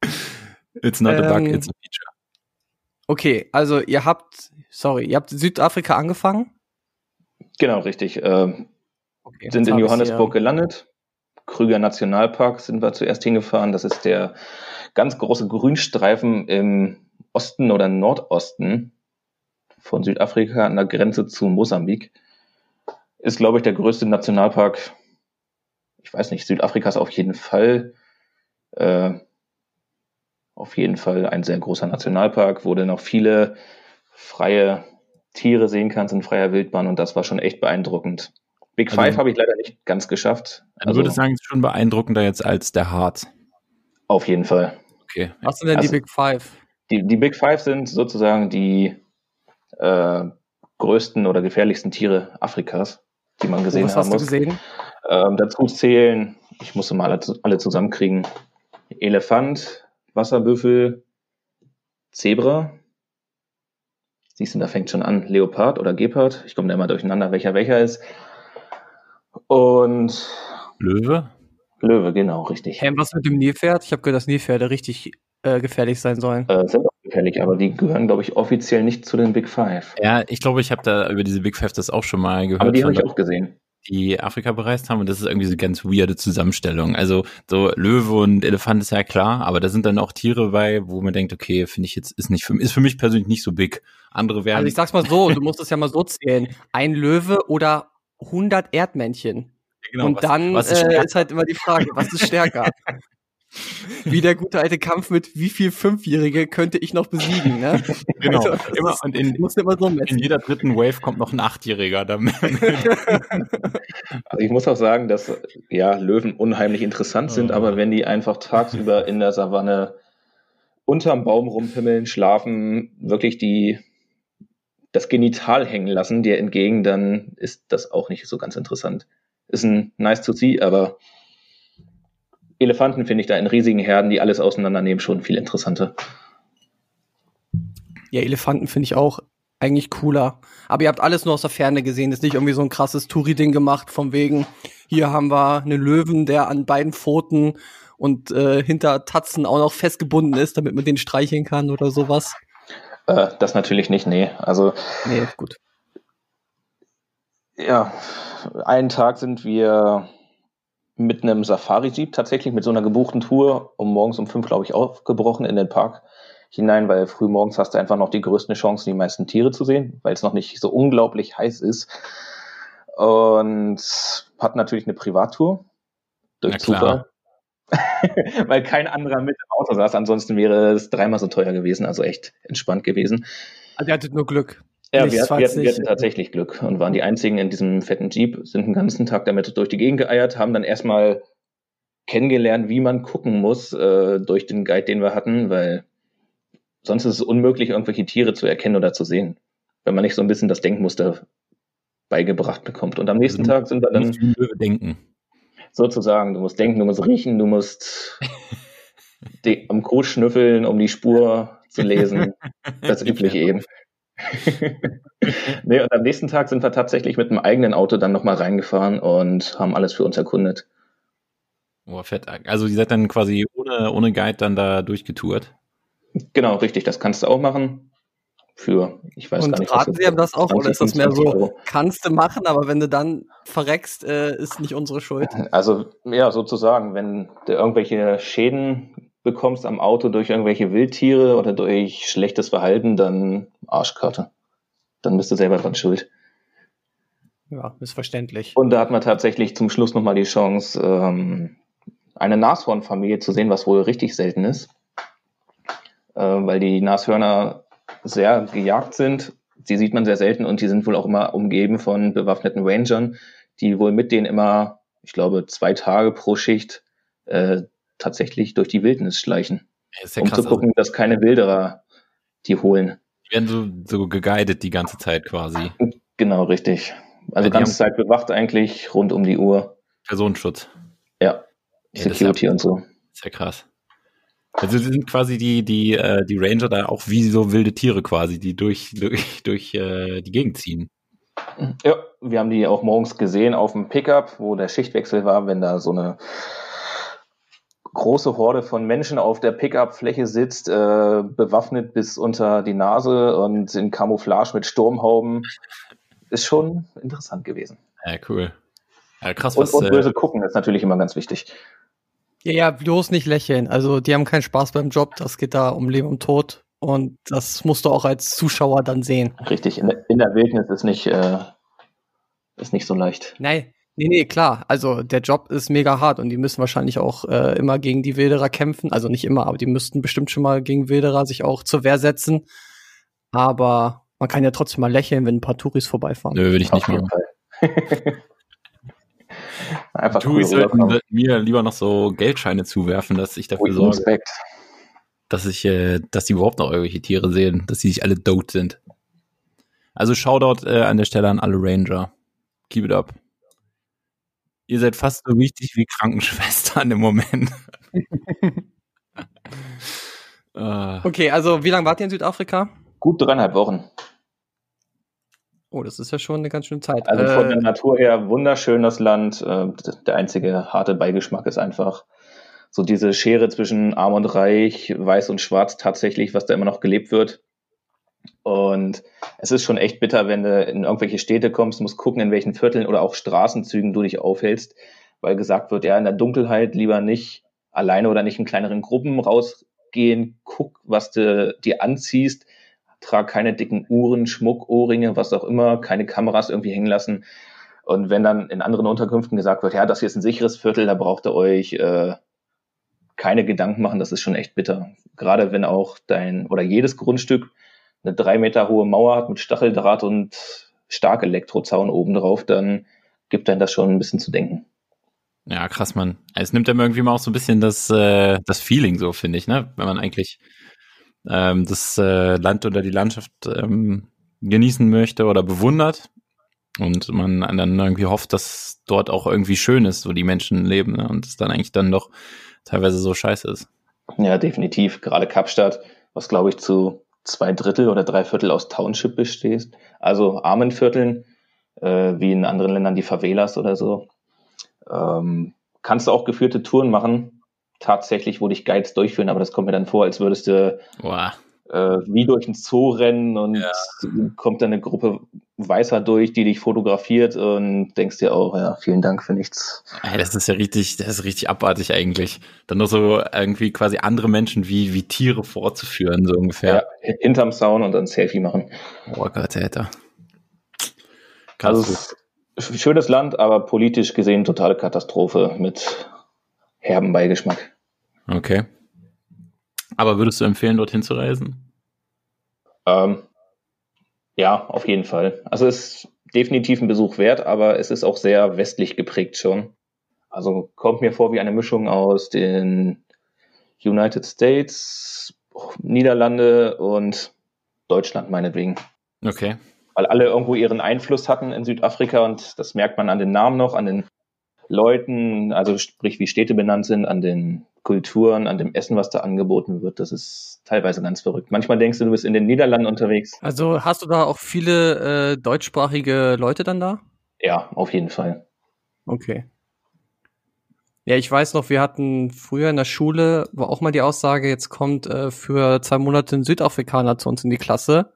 It's not ähm, a bug, it's a feature. Okay, also ihr habt, sorry, ihr habt Südafrika angefangen? Genau, richtig. Äh, okay, sind in Johannesburg gelandet Krüger Nationalpark sind wir zuerst hingefahren. Das ist der ganz große Grünstreifen im Osten oder Nordosten von Südafrika an der Grenze zu Mosambik. Ist, glaube ich, der größte Nationalpark. Ich weiß nicht, Südafrikas auf jeden Fall. Äh, auf jeden Fall ein sehr großer Nationalpark, wo du noch viele freie Tiere sehen kannst in freier Wildbahn und das war schon echt beeindruckend. Big also, Five habe ich leider nicht ganz geschafft. Also, ich würde sagen, es ist schon beeindruckender jetzt als der Hart. Auf jeden Fall. Okay. Was sind denn also, die Big Five? Die, die Big Five sind sozusagen die äh, größten oder gefährlichsten Tiere Afrikas, die man gesehen oh, was haben hast muss. Du gesehen? Ähm, dazu zählen, ich musste mal alle, alle zusammenkriegen, Elefant, Wasserbüffel, Zebra, Siehst du, da fängt schon an, Leopard oder Gepard. Ich komme da immer durcheinander, welcher welcher ist. Und Löwe? Löwe, genau, richtig. Hey, was mit dem Nilpferd? Ich habe gehört, dass Nilpferde richtig äh, gefährlich sein sollen. Äh, sind auch gefährlich, aber die gehören, glaube ich, offiziell nicht zu den Big Five. Ja, ich glaube, ich habe da über diese Big Five das auch schon mal gehört. Aber die habe ich auch gesehen. Die Afrika bereist haben und das ist irgendwie so ganz weirde Zusammenstellung. Also so Löwe und Elefant ist ja klar, aber da sind dann auch Tiere bei, wo man denkt, okay, finde ich jetzt ist nicht für, ist für mich persönlich nicht so big. Andere werden. Also ich sag's mal so, du musst es ja mal so zählen: Ein Löwe oder 100 Erdmännchen. Ja, genau, und was, dann was ist, äh, ist, halt immer die Frage, was ist stärker? wie der gute alte Kampf mit wie viel Fünfjährige könnte ich noch besiegen, ne? Genau. Also, immer, und in, muss immer so in jeder dritten Wave kommt noch ein Achtjähriger. also ich muss auch sagen, dass ja Löwen unheimlich interessant sind, oh. aber wenn die einfach tagsüber in der Savanne unterm Baum rumpimmeln, schlafen, wirklich die das Genital hängen lassen dir entgegen, dann ist das auch nicht so ganz interessant. Ist ein nice to see, aber Elefanten finde ich da in riesigen Herden, die alles auseinandernehmen, schon viel interessanter. Ja, Elefanten finde ich auch eigentlich cooler. Aber ihr habt alles nur aus der Ferne gesehen, ist nicht irgendwie so ein krasses Touri-Ding gemacht, von wegen, hier haben wir einen Löwen, der an beiden Pfoten und äh, hinter Tatzen auch noch festgebunden ist, damit man den streicheln kann oder sowas. Äh, das natürlich nicht, nee. Also Nee, gut. ja, einen Tag sind wir mit einem Safari-Jeep tatsächlich mit so einer gebuchten Tour um morgens um fünf, glaube ich, aufgebrochen in den Park hinein, weil früh morgens hast du einfach noch die größten Chancen, die meisten Tiere zu sehen, weil es noch nicht so unglaublich heiß ist. Und hat natürlich eine Privattour durch Na klar. Zufall. weil kein anderer mit im Auto saß, ansonsten wäre es dreimal so teuer gewesen, also echt entspannt gewesen. Also ihr hattet nur Glück. Ja, wir, wir, hatten, wir hatten tatsächlich Glück und waren die einzigen in diesem fetten Jeep, sind den ganzen Tag damit durch die Gegend geeiert, haben dann erstmal kennengelernt, wie man gucken muss äh, durch den Guide, den wir hatten, weil sonst ist es unmöglich, irgendwelche Tiere zu erkennen oder zu sehen, wenn man nicht so ein bisschen das Denkmuster beigebracht bekommt. Und am nächsten Also, Tag sind wir dann Löwe denken. Sozusagen, du musst denken, du musst riechen, du musst die, am Kot schnüffeln, um die Spur zu lesen. Das übliche eben. nee, und am nächsten Tag sind wir tatsächlich mit einem eigenen Auto dann nochmal reingefahren und haben alles für uns erkundet. Oh, fett. Also ihr seid dann quasi ohne, ohne Guide dann da durchgetourt. Genau, richtig, das kannst du auch machen. Für, ich weiß Und gar nicht. was raten Sie einem das auch, oder ist das mehr 25 so, Euro. kannst du machen, aber wenn du dann verreckst, äh, ist nicht unsere Schuld. Also, ja, sozusagen, wenn du irgendwelche Schäden bekommst am Auto durch irgendwelche Wildtiere oder durch schlechtes Verhalten, dann Arschkarte. Dann bist du selber dran schuld. Ja, ist verständlich. Und da hat man tatsächlich zum Schluss nochmal die Chance, ähm, eine Nashornfamilie zu sehen, was wohl richtig selten ist. Äh, weil die Nashörner sehr gejagt sind. Die sieht man sehr selten und die sind wohl auch immer umgeben von bewaffneten Rangern, die wohl mit denen immer, ich glaube, zwei Tage pro Schicht äh, tatsächlich durch die Wildnis schleichen, Ja, um krass. zu gucken, dass keine Wilderer die holen. Die werden so, so geguidet die ganze Zeit quasi. Genau, richtig. Also Ja, die ganze Zeit bewacht eigentlich, rund um die Uhr. Personenschutz. Ja, Ja, Security ja- und so. Ja krass. Also sind quasi die, die, äh, die Ranger da auch wie so wilde Tiere quasi, die durch, durch, durch äh, die Gegend ziehen. Ja, wir haben die auch morgens gesehen auf dem Pickup, wo der Schichtwechsel war, wenn da so eine große Horde von Menschen auf der Pickup-Fläche sitzt, äh, bewaffnet bis unter die Nase und in Camouflage mit Sturmhauben. Ist schon interessant gewesen. Ja, cool. Ja, krass, Und, was. und äh, böse gucken ist natürlich immer ganz wichtig. Ja, ja, bloß nicht lächeln. Also die haben keinen Spaß beim Job. Das geht da um Leben und Tod. Und das musst du auch als Zuschauer dann sehen. Richtig, in der, in der Wildnis ist nicht, äh, ist nicht so leicht. Nein, nee, nee, klar. Also der Job ist mega hart und die müssen wahrscheinlich auch äh, immer gegen die Wilderer kämpfen. Also nicht immer, aber die müssten bestimmt schon mal gegen Wilderer sich auch zur Wehr setzen. Aber man kann ja trotzdem mal lächeln, wenn ein paar Touris vorbeifahren. nö, würde ich nicht Auf machen. Einfach cool Touris sollten rüberkommen. mir lieber noch so Geldscheine zuwerfen, dass ich dafür sorge, Respect. dass ich, äh, dass die überhaupt noch irgendwelche Tiere sehen, dass die nicht alle dote sind. Also Shoutout äh, an der Stelle an alle Ranger. Keep it up. Ihr seid fast so wichtig wie Krankenschwestern im Moment. äh, Okay, also wie lange wart ihr in Südafrika? Gut dreieinhalb Wochen. Oh, das ist ja schon eine ganz schöne Zeit. Also von der äh, Natur her wunderschön das Land. Äh, Der einzige harte Beigeschmack ist einfach so diese Schere zwischen Arm und Reich, Weiß und Schwarz tatsächlich, was da immer noch gelebt wird. Und es ist schon echt bitter, wenn du in irgendwelche Städte kommst, musst gucken, in welchen Vierteln oder auch Straßenzügen du dich aufhältst, weil gesagt wird, ja, in der Dunkelheit lieber nicht alleine oder nicht in kleineren Gruppen rausgehen, guck, was du dir anziehst, trag keine dicken Uhren, Schmuck, Ohrringe, was auch immer, keine Kameras irgendwie hängen lassen. Und wenn dann in anderen Unterkünften gesagt wird, ja, das hier ist ein sicheres Viertel, da braucht ihr euch äh, keine Gedanken machen, das ist schon echt bitter. Gerade wenn auch dein oder jedes Grundstück eine drei Meter hohe Mauer hat mit Stacheldraht und stark Elektrozaun obendrauf, dann gibt dann das schon ein bisschen zu denken. ja, krass, Mann. Es nimmt einem irgendwie mal auch so ein bisschen das, äh, das Feeling so, finde ich, ne? Wenn man eigentlich ähm, das äh, Land oder die Landschaft ähm, genießen möchte oder bewundert und man dann irgendwie hofft, dass dort auch irgendwie schön ist, wo die Menschen leben ne? und es dann eigentlich dann doch teilweise so scheiße ist. Ja, definitiv. Gerade Kapstadt, was glaube ich zu zwei Drittel oder drei Viertel aus Township bestehst, also armen Vierteln, äh, wie in anderen Ländern die Favelas oder so. Ähm, kannst du auch geführte Touren machen, tatsächlich, wo dich Guides durchführen, aber das kommt mir dann vor, als würdest du Boah. äh, wie durch ein Zoo rennen und Ja. kommt dann eine Gruppe Weißer durch, die dich fotografiert und denkst dir auch, ja, vielen Dank für nichts. Ey, das ist ja richtig, das ist richtig abartig eigentlich. Dann nur so irgendwie quasi andere Menschen wie, wie Tiere vorzuführen, so ungefähr. Ja, hinterm Zaun und dann Selfie machen. Oh Gott, Alter. Also Krass. ein schönes Land, aber politisch gesehen totale Katastrophe mit herben Beigeschmack. okay. Aber würdest du empfehlen, dorthin zu reisen? Ähm, ja, auf jeden Fall. Also es ist definitiv ein Besuch wert, aber es ist auch sehr westlich geprägt schon. Also kommt mir vor wie eine Mischung aus den United States, Niederlande und Deutschland meinetwegen. Okay. Weil alle irgendwo ihren Einfluss hatten in Südafrika und das merkt man an den Namen noch, an den Leuten, also sprich wie Städte benannt sind, an den Kulturen, an dem Essen, was da angeboten wird. Das ist teilweise ganz verrückt. Manchmal denkst du, du bist in den Niederlanden unterwegs. Also hast du da auch viele äh, deutschsprachige Leute dann da? Ja, auf jeden Fall. Okay. Ja, ich weiß noch, wir hatten früher in der Schule, war auch mal die Aussage, jetzt kommt äh, für zwei Monate ein Südafrikaner zu uns in die Klasse.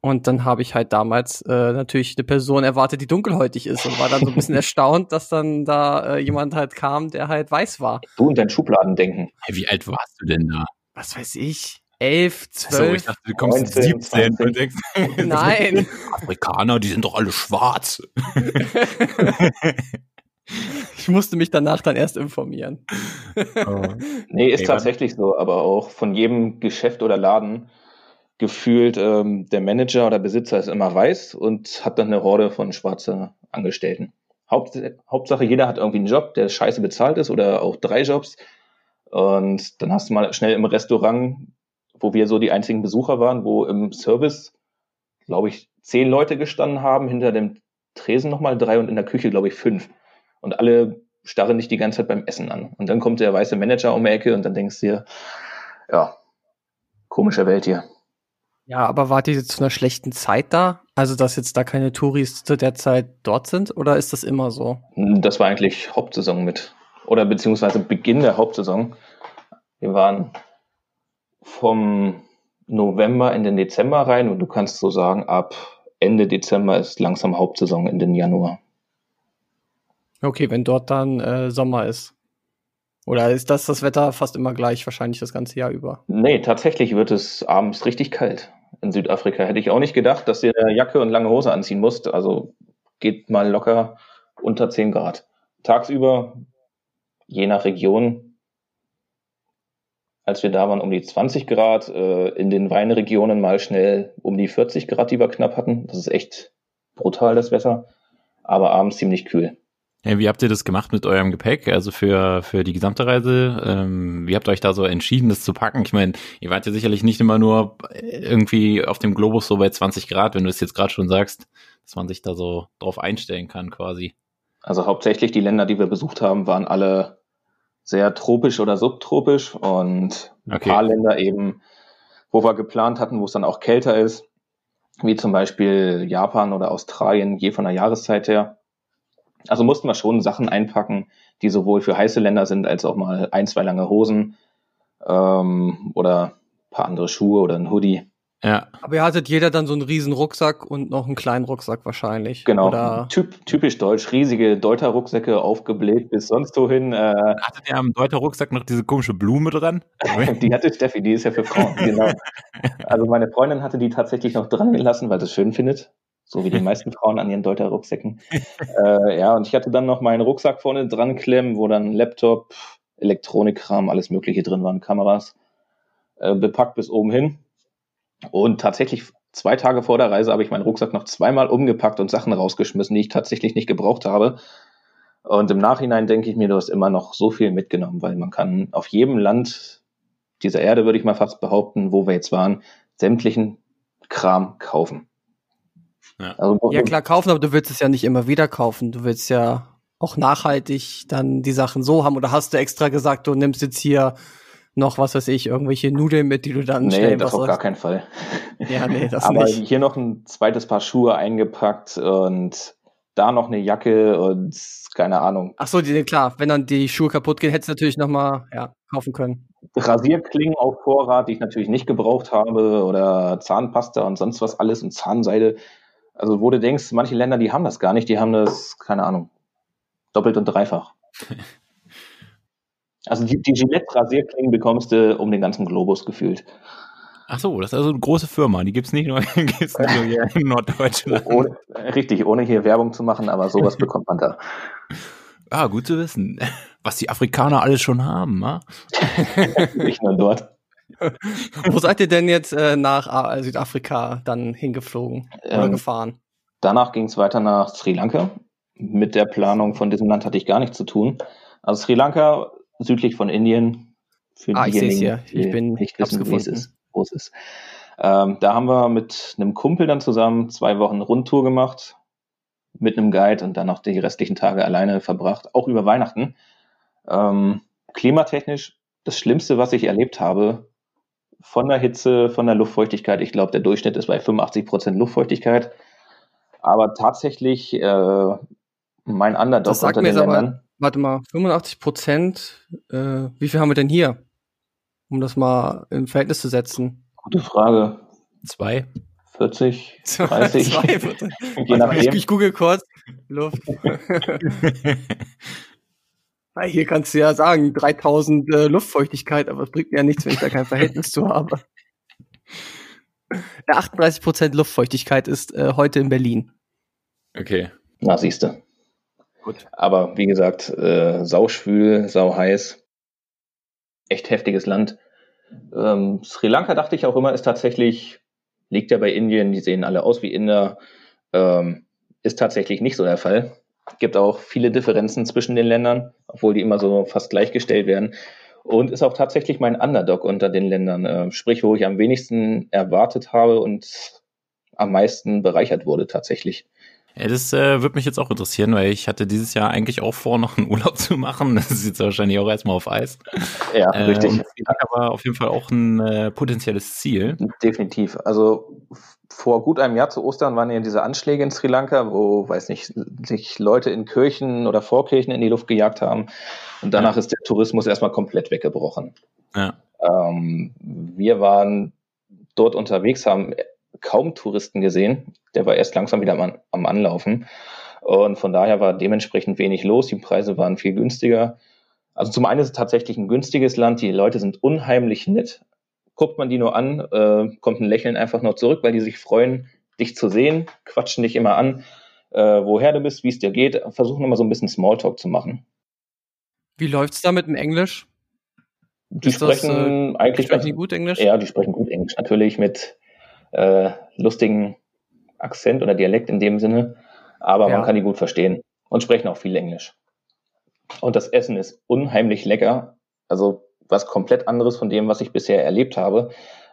Und dann habe ich halt damals äh, natürlich eine Person erwartet, die dunkelhäutig ist und war dann so ein bisschen erstaunt, dass dann da äh, jemand halt kam, der halt weiß war. Du und dein Schubladendenken. Hey, wie alt warst du denn da? Was weiß ich? Elf, So, zwölf? ich dachte, du kommst 19, 17 und 20. denkst, Nein. Afrikaner, die sind doch alle schwarz. ich musste mich danach dann erst informieren. Nee, ist Okay, tatsächlich so, aber auch von jedem Geschäft oder Laden gefühlt, ähm, der Manager oder Besitzer ist immer weiß und hat dann eine Horde von schwarzer Angestellten. Haupt, Hauptsache, jeder hat irgendwie einen Job, der scheiße bezahlt ist oder auch drei Jobs. Und dann hast du mal schnell im Restaurant, wo wir so die einzigen Besucher waren, wo im Service, glaube ich, zehn Leute gestanden haben, hinter dem Tresen nochmal drei und in der Küche, glaube ich, fünf. Und alle starren dich die ganze Zeit beim Essen an. Und dann kommt der weiße Manager um die Ecke und dann denkst du dir, ja, komische Welt hier. Ja, aber wart ihr zu einer schlechten Zeit da? Also, dass jetzt da keine Touris zu der Zeit dort sind? Oder ist das immer so? Das war eigentlich Hauptsaison mit. Oder beziehungsweise Beginn der Hauptsaison. Wir waren vom November in den Dezember rein und du kannst so sagen, ab Ende Dezember ist langsam Hauptsaison in den Januar. Okay, wenn dort dann äh, Sommer ist. Oder ist das das Wetter fast immer gleich, wahrscheinlich das ganze Jahr über? Nee, tatsächlich wird es abends richtig kalt. In Südafrika hätte ich auch nicht gedacht, dass eine Jacke und lange Hose anziehen musst. Also geht mal locker unter 10 Grad. Tagsüber, je nach Region, als wir da waren, um die 20 Grad, äh, in den Weinregionen mal schnell um die 40 Grad, die wir knapp hatten. Das ist echt brutal, das Wetter. Aber abends ziemlich kühl. Hey, wie habt ihr das gemacht mit eurem Gepäck, also für, für die gesamte Reise? Ähm, wie habt ihr euch da so entschieden, das zu packen? Ich meine, ihr wart ja sicherlich nicht immer nur irgendwie auf dem Globus so bei 20 Grad, wenn du es jetzt gerade schon sagst, dass man sich da so drauf einstellen kann quasi. Also hauptsächlich die Länder, die wir besucht haben, waren alle sehr tropisch oder subtropisch und ein Okay. paar Länder eben, wo wir geplant hatten, wo es dann auch kälter ist, wie zum Beispiel Japan oder Australien, je von der Jahreszeit her. Also mussten wir schon Sachen einpacken, die sowohl für heiße Länder sind, als auch mal ein, zwei lange Hosen ähm, oder ein paar andere Schuhe oder ein Hoodie. Ja, Aber ihr hattet jeder dann so einen riesen Rucksack und noch einen kleinen Rucksack wahrscheinlich. Genau, Oder typ, typisch deutsch, riesige Deuter-Rucksäcke aufgebläht bis sonst wohin. Äh, hattet ihr am Deuter Rucksack noch diese komische Blume dran? Die hatte Steffi, die ist ja für Frauen, genau. Also meine Freundin hatte die tatsächlich noch dran gelassen, weil sie es schön findet. So wie die meisten Frauen an ihren Deuter Rucksäcken. äh, ja, und ich hatte dann noch meinen Rucksack vorne dran klemmen, wo dann Laptop, Elektronikkram, alles Mögliche drin waren, Kameras, äh, bepackt bis oben hin. Und tatsächlich zwei Tage vor der Reise habe ich meinen Rucksack noch zweimal umgepackt und Sachen rausgeschmissen, die ich tatsächlich nicht gebraucht habe. Und im Nachhinein denke ich mir, du hast immer noch so viel mitgenommen, weil man kann auf jedem Land dieser Erde, würde ich mal fast behaupten, wo wir jetzt waren, sämtlichen Kram kaufen. Ja. Also, ja klar kaufen, aber du willst es ja nicht immer wieder kaufen. Du willst ja auch nachhaltig dann die Sachen so haben. Oder hast du extra gesagt, du nimmst jetzt hier noch, was weiß ich, irgendwelche Nudeln mit, die du dann Nee, schnell das auf gar keinen Fall. Ja, nee, das Aber nicht. hier noch ein zweites Paar Schuhe eingepackt und da noch eine Jacke und keine Ahnung. Ach so, die, klar, wenn dann die Schuhe kaputt gehen, hättest du natürlich noch mal, ja, kaufen können. Rasierklingen auf Vorrat, die ich natürlich nicht gebraucht habe oder Zahnpasta und sonst was alles und Zahnseide. Also wo du denkst, manche Länder, die haben das gar nicht, die haben das, keine Ahnung, doppelt und dreifach. Also die, die Gillette-Rasierklingen bekommst du um den ganzen Globus gefühlt. Ach so, das ist also eine große Firma. Die gibt's nicht nur, gibt's nicht nur hier in Norddeutschland. Ohne, richtig, ohne hier Werbung zu machen, aber sowas bekommt man da. Ah, gut zu wissen. Was die Afrikaner alles schon haben, ah? Nicht nur dort. Wo seid ihr denn jetzt äh, nach äh, Südafrika dann hingeflogen oder Ähm, gefahren? Danach ging es weiter nach Sri Lanka. Mit der Planung von diesem Land hatte ich gar nichts zu tun. Also Sri Lanka, südlich von Indien. Für Ah, ich seh's diejenigen, hier. Ich bin- nicht wissen, wie es gefunden. ist, wo es ist. Ähm, da haben wir mit einem Kumpel dann zusammen zwei Wochen Rundtour gemacht. Mit einem Guide und dann noch die restlichen Tage alleine verbracht, auch über Weihnachten. Ähm, klimatechnisch das Schlimmste, was ich erlebt habe, von der Hitze, von der Luftfeuchtigkeit. Ich glaube, der Durchschnitt ist bei 85 Prozent Luftfeuchtigkeit. Aber tatsächlich äh, mein Underdog Das sagt unter mir den jetzt aber- Ländern. Warte mal, 85 Prozent, äh, wie viel haben wir denn hier? Um das mal in Verhältnis zu setzen. Gute Frage. Zwei. 40, 30, Zwei je mal, ich, nachdem. ich google kurz. Luft. Hier kannst du ja sagen, 3000 äh, Luftfeuchtigkeit, aber es bringt mir ja nichts, wenn ich da kein Verhältnis zu habe. Ja, 38 Prozent Luftfeuchtigkeit ist äh, heute in Berlin. Okay. Na, siehste. Gut. Aber wie gesagt, äh, sauschwül, sau heiß. Echt heftiges Land. Ähm, Sri Lanka dachte ich auch immer, ist tatsächlich, liegt ja bei Indien, die sehen alle aus wie Inder. Ähm, ist tatsächlich nicht so der Fall. Gibt auch viele Differenzen zwischen den Ländern, obwohl die immer so fast gleichgestellt werden. Und ist auch tatsächlich mein Underdog unter den Ländern. Äh, sprich, wo ich am wenigsten erwartet habe und am meisten bereichert wurde tatsächlich. Ja, das äh, würde mich jetzt auch interessieren, weil ich hatte dieses Jahr eigentlich auch vor, noch einen Urlaub zu machen. Das ist jetzt wahrscheinlich auch erstmal auf Eis. Ja, Äh, richtig. Sri Lanka war auf jeden Fall auch ein äh, potenzielles Ziel. Definitiv. Also vor gut einem Jahr zu Ostern waren ja diese Anschläge in Sri Lanka, wo, weiß nicht, sich Leute in Kirchen oder Vorkirchen in die Luft gejagt haben. Und danach ist der Tourismus erstmal komplett weggebrochen. Ja. Ähm, wir waren dort unterwegs, haben kaum Touristen gesehen. Der war erst langsam wieder am, am Anlaufen. Und von daher war dementsprechend wenig los. Die Preise waren viel günstiger. Also zum einen ist es tatsächlich ein günstiges Land. Die Leute sind unheimlich nett. Guckt man die nur an, äh, kommt ein Lächeln einfach nur zurück, weil die sich freuen, dich zu sehen, quatschen dich immer an, äh, woher du bist, wie es dir geht, versuchen immer so ein bisschen Smalltalk zu machen. Wie läuft's da mit dem Englisch? Die Ist das, sprechen eigentlich Sprechen die gut Englisch? Ja, die sprechen gut Englisch. Natürlich mit äh, lustigen Akzent oder Dialekt in dem Sinne. Aber Ja. man kann die gut verstehen und sprechen auch viel Englisch. Und das Essen ist unheimlich lecker. Also was komplett anderes von dem, was ich bisher erlebt habe.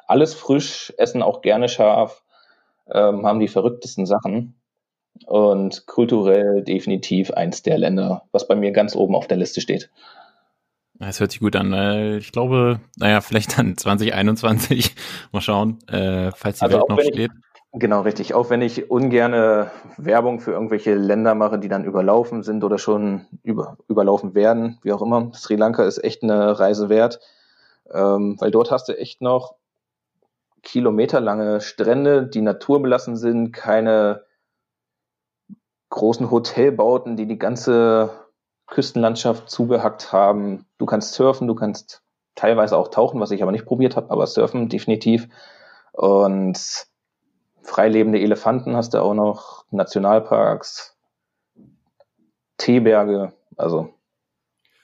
Alles frisch, essen auch gerne scharf, ähm, haben die verrücktesten Sachen. Und kulturell definitiv eins der Länder, was bei mir ganz oben auf der Liste steht. Das hört sich gut an. Ich glaube, naja, vielleicht dann 2021. Mal schauen, äh, falls die Also Welt noch ich- steht. Genau, richtig. Auch wenn ich ungerne Werbung für irgendwelche Länder mache, die dann überlaufen sind oder schon über, überlaufen werden, wie auch immer. Sri Lanka ist echt eine Reise wert, ähm, weil dort hast du echt noch kilometerlange Strände, die naturbelassen sind, keine großen Hotelbauten, die die ganze Küstenlandschaft zugehackt haben. Du kannst surfen, du kannst teilweise auch tauchen, was ich aber nicht probiert habe, aber surfen definitiv. Und freilebende Elefanten hast du auch noch, Nationalparks, Teeberge, also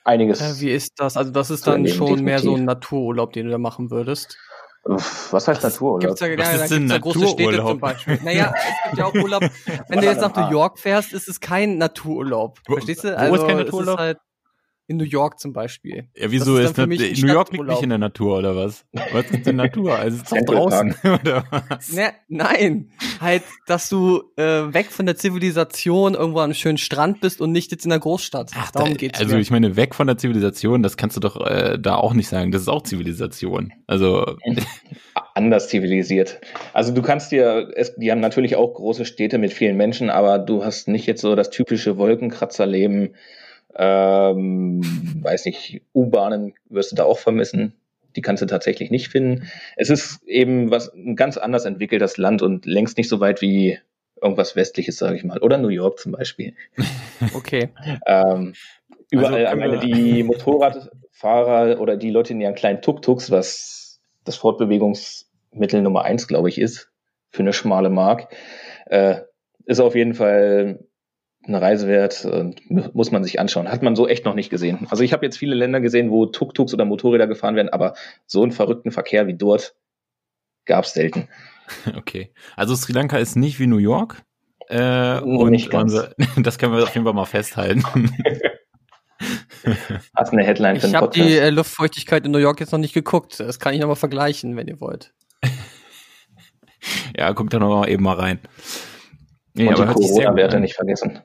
einiges. Äh, wie ist das? Also das ist dann schon mehr so definitiv. ein Natururlaub, den du da machen würdest. Was heißt Natururlaub? Gibt's ja, ja, Was da ist gibt's ja große Städte zum Beispiel. Naja, es gibt ja auch Urlaub. Wenn du jetzt nach New York fährst, ist es kein Natururlaub. Verstehst du? wo ist Also, kein es Natururlaub? halt, in New York zum Beispiel. Ja, wieso Das ist, ist das, New York liegt nicht in der Natur oder was? Was ist denn Natur? Also es ist doch draußen oder was? Ne, nein, halt, dass du äh, weg von der Zivilisation irgendwo an einem schönen Strand bist und nicht jetzt in der Großstadt. Ach, Darum da, geht's also mir. ich meine, weg von der Zivilisation, das kannst du doch äh, da auch nicht sagen. Das ist auch Zivilisation. Also anders zivilisiert. Also du kannst dir, es, die haben natürlich auch große Städte mit vielen Menschen, aber du hast nicht jetzt so das typische Wolkenkratzerleben. Ähm, weiß nicht, U-Bahnen wirst du da auch vermissen. Die kannst du tatsächlich nicht finden. Es ist eben was ein ganz anders entwickeltes Land und längst nicht so weit wie irgendwas Westliches, sage ich mal. Oder New York zum Beispiel. Okay. Ähm, überall Also, am Ende äh, die Motorradfahrer oder die Leute in ihren kleinen Tuk-Tuks, was das Fortbewegungsmittel Nummer eins, glaube ich, ist, für eine schmale Mark, äh, ist auf jeden Fall eine Reise wert und mu- muss man sich anschauen. Hat man so echt noch nicht gesehen. Also ich habe jetzt viele Länder gesehen, wo Tuk-Tuks oder Motorräder gefahren werden, aber so einen verrückten Verkehr wie dort gab es selten. Okay. Also Sri Lanka ist nicht wie New York. Äh, und nicht ganz. unser, das können wir auf jeden Fall mal festhalten. Hast eine Headline für Ich habe die äh, Luftfeuchtigkeit in New York jetzt noch nicht geguckt. Das kann ich nochmal vergleichen, wenn ihr wollt. ja, guck da noch mal eben mal rein. Nee, und die Corona-Werte nicht vergessen.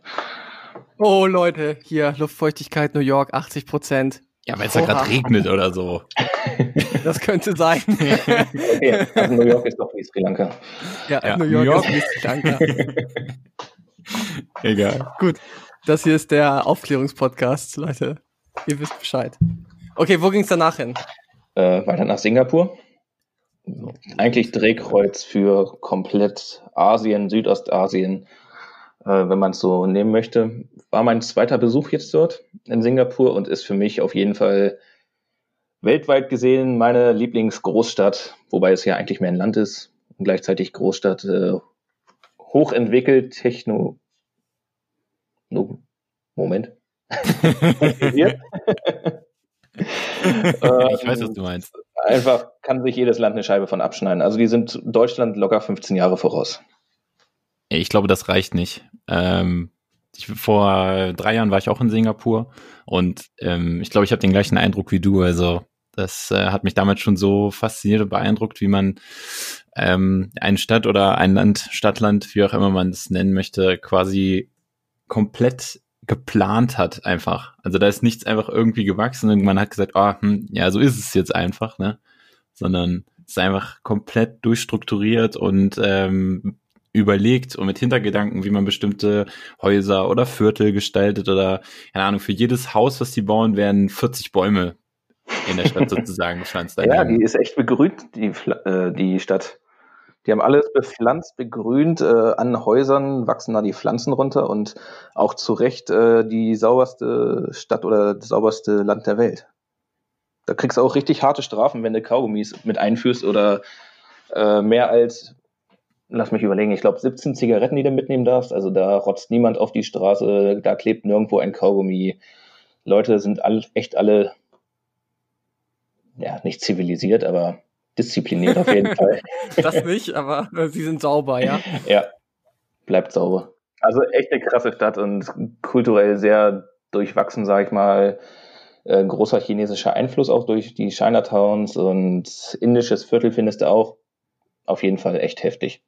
Oh Leute, hier Luftfeuchtigkeit New York 80 Prozent. Ja, weil es da gerade regnet oder so. Das könnte sein. Okay, also New York ist doch wie Sri Lanka. ja, Ja, New New York, York. ist wie Sri Lanka. Egal. Gut, das hier ist der Aufklärungspodcast, Leute. Ihr wisst Bescheid. Okay, wo ging's danach hin? Äh, weiter nach Singapur. Eigentlich Drehkreuz für komplett Asien, Südostasien, äh, wenn man es so nehmen möchte. War mein zweiter Besuch jetzt dort in Singapur und ist für mich auf jeden Fall weltweit gesehen meine Lieblingsgroßstadt, wobei es ja eigentlich mehr ein Land ist und gleichzeitig Großstadt, äh, hochentwickelt, techno. No, Moment. Ich weiß, was du meinst. Einfach kann sich jedes Land eine Scheibe von abschneiden. Also die sind Deutschland locker 15 Jahre voraus. Ich glaube, das reicht nicht. Ähm, ich, vor drei Jahren war ich auch in Singapur und ähm, ich glaube, ich habe den gleichen Eindruck wie du. Also das äh, hat mich damals schon so fasziniert und beeindruckt, wie man ähm, eine Stadt oder ein Land, Stadtland, wie auch immer man das nennen möchte, quasi komplett geplant hat einfach. Also da ist nichts einfach irgendwie gewachsen und man hat gesagt, ah, hm, ja, so ist es jetzt einfach, ne? Sondern es ist einfach komplett durchstrukturiert und ähm, überlegt und mit Hintergedanken, wie man bestimmte Häuser oder Viertel gestaltet oder, keine Ahnung, für jedes Haus, was die bauen, werden 40 Bäume in der Stadt sozusagen gepflanzt. Ja, die ist echt begrünt, die, äh, die Stadt. Die haben alles bepflanzt, begrünt. Äh, an Häusern wachsen da die Pflanzen runter und auch zu Recht äh, die sauberste Stadt oder das sauberste Land der Welt. Da kriegst du auch richtig harte Strafen, wenn du Kaugummis mit einführst oder äh, mehr als, lass mich überlegen, ich glaube 17 Zigaretten, die du mitnehmen darfst. Also da rotzt niemand auf die Straße, da klebt nirgendwo ein Kaugummi. Leute sind all, echt alle, ja, nicht zivilisiert, aber diszipliniert auf jeden Fall. Das nicht, aber äh, sie sind sauber, ja. Ja, bleibt sauber. Also echt eine krasse Stadt und kulturell sehr durchwachsen, sage ich mal. Äh, großer chinesischer Einfluss auch durch die Chinatowns und indisches Viertel findest du auch. Auf jeden Fall echt heftig.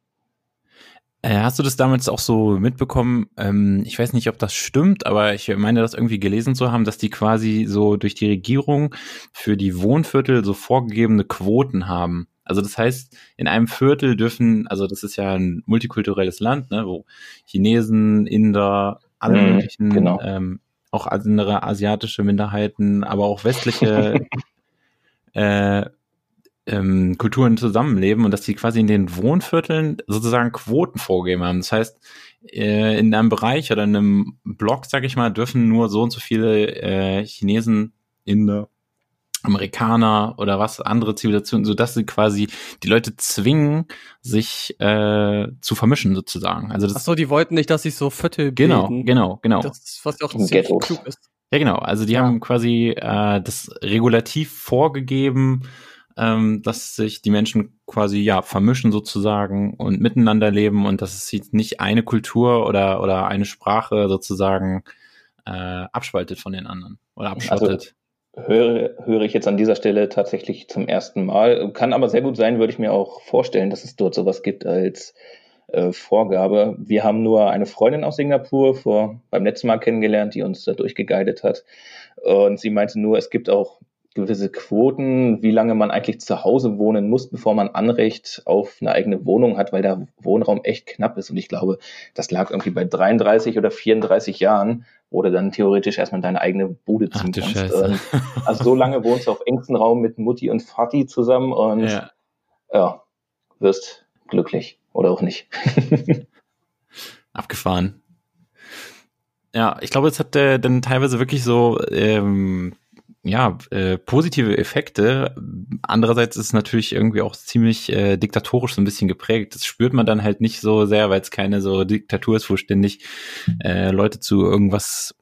Äh, hast du das damals auch so mitbekommen? Ähm, ich weiß nicht, ob das stimmt, aber ich meine, das irgendwie gelesen zu haben, dass die quasi so durch die Regierung für die Wohnviertel so vorgegebene Quoten haben. Also das heißt, in einem Viertel dürfen, also das ist ja ein multikulturelles Land, ne, wo Chinesen, Inder, alle Mhm, möglichen, genau. ähm, auch andere asiatische Minderheiten, aber auch westliche äh, ähm, Kulturen zusammenleben und dass die quasi in den Wohnvierteln sozusagen Quoten vorgegeben haben. Das heißt, äh, in einem Bereich oder in einem Block, sag ich mal, dürfen nur so und so viele äh, Chinesen, Inder, Amerikaner oder was, andere Zivilisationen, sodass sie quasi die Leute zwingen, sich äh, zu vermischen sozusagen. Also das Ach so, die wollten nicht, dass sich so Viertel genau, bilden. genau, genau. Das ist, was auch ziemlich klug ist. Ja, genau. Also die Ja. haben quasi äh, das regulativ vorgegeben, ähm, dass sich die Menschen quasi ja vermischen sozusagen und miteinander leben und dass es jetzt nicht eine Kultur oder oder eine Sprache sozusagen äh, abspaltet von den anderen oder abschottet. Also, höre, höre ich jetzt an dieser Stelle tatsächlich zum ersten Mal. Kann aber sehr gut sein, würde ich mir auch vorstellen, dass es dort sowas gibt als äh, Vorgabe. Wir haben nur eine Freundin aus Singapur vor, beim letzten Mal kennengelernt, die uns da durchgeguidet hat. Und sie meinte nur, es gibt auch gewisse Quoten, wie lange man eigentlich zu Hause wohnen muss, bevor man Anrecht auf eine eigene Wohnung hat, weil der Wohnraum echt knapp ist. Und ich glaube, das lag irgendwie bei 33 oder 34 Jahren, wo du dann theoretisch erstmal deine eigene Bude ziehen Ach, kannst. Ähm, also so lange wohnst du auf engstem Raum mit Mutti und Vati zusammen und ja, ja wirst glücklich oder auch nicht. Abgefahren. Ja, ich glaube, es hat äh, dann teilweise wirklich so ähm, ja, äh, positive Effekte. Andererseits ist es natürlich irgendwie auch ziemlich äh, diktatorisch so ein bisschen geprägt. Das spürt man dann halt nicht so sehr, weil es keine so Diktatur ist, wo ständig äh, Leute zu irgendwas,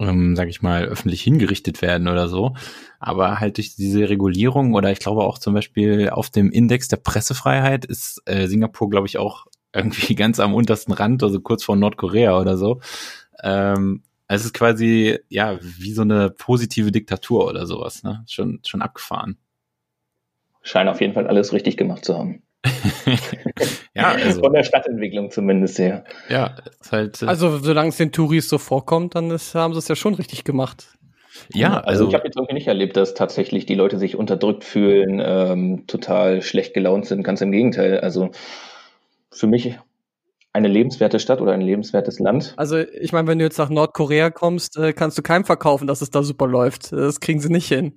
ähm, sag ich mal, öffentlich hingerichtet werden oder so. Aber halt durch diese Regulierung oder ich glaube auch zum Beispiel auf dem Index der Pressefreiheit ist äh, Singapur, glaube ich, auch irgendwie ganz am untersten Rand, also kurz vor Nordkorea oder so. Ähm, also es ist quasi, ja, wie so eine positive Diktatur oder sowas, ne? Schon, schon abgefahren. Scheint auf jeden Fall alles richtig gemacht zu haben. ja, also. Von der Stadtentwicklung zumindest her. Ja, ist halt. Äh also, solange es den Touris so vorkommt, dann ist, haben sie es ja schon richtig gemacht. Ja, also, also ich habe jetzt irgendwie nicht erlebt, dass tatsächlich die Leute sich unterdrückt fühlen, ähm, total schlecht gelaunt sind. Ganz im Gegenteil. Also für mich eine lebenswerte Stadt oder ein lebenswertes Land. Also ich meine, wenn du jetzt nach Nordkorea kommst, äh, kannst du keinem verkaufen, dass es da super läuft. Das kriegen sie nicht hin.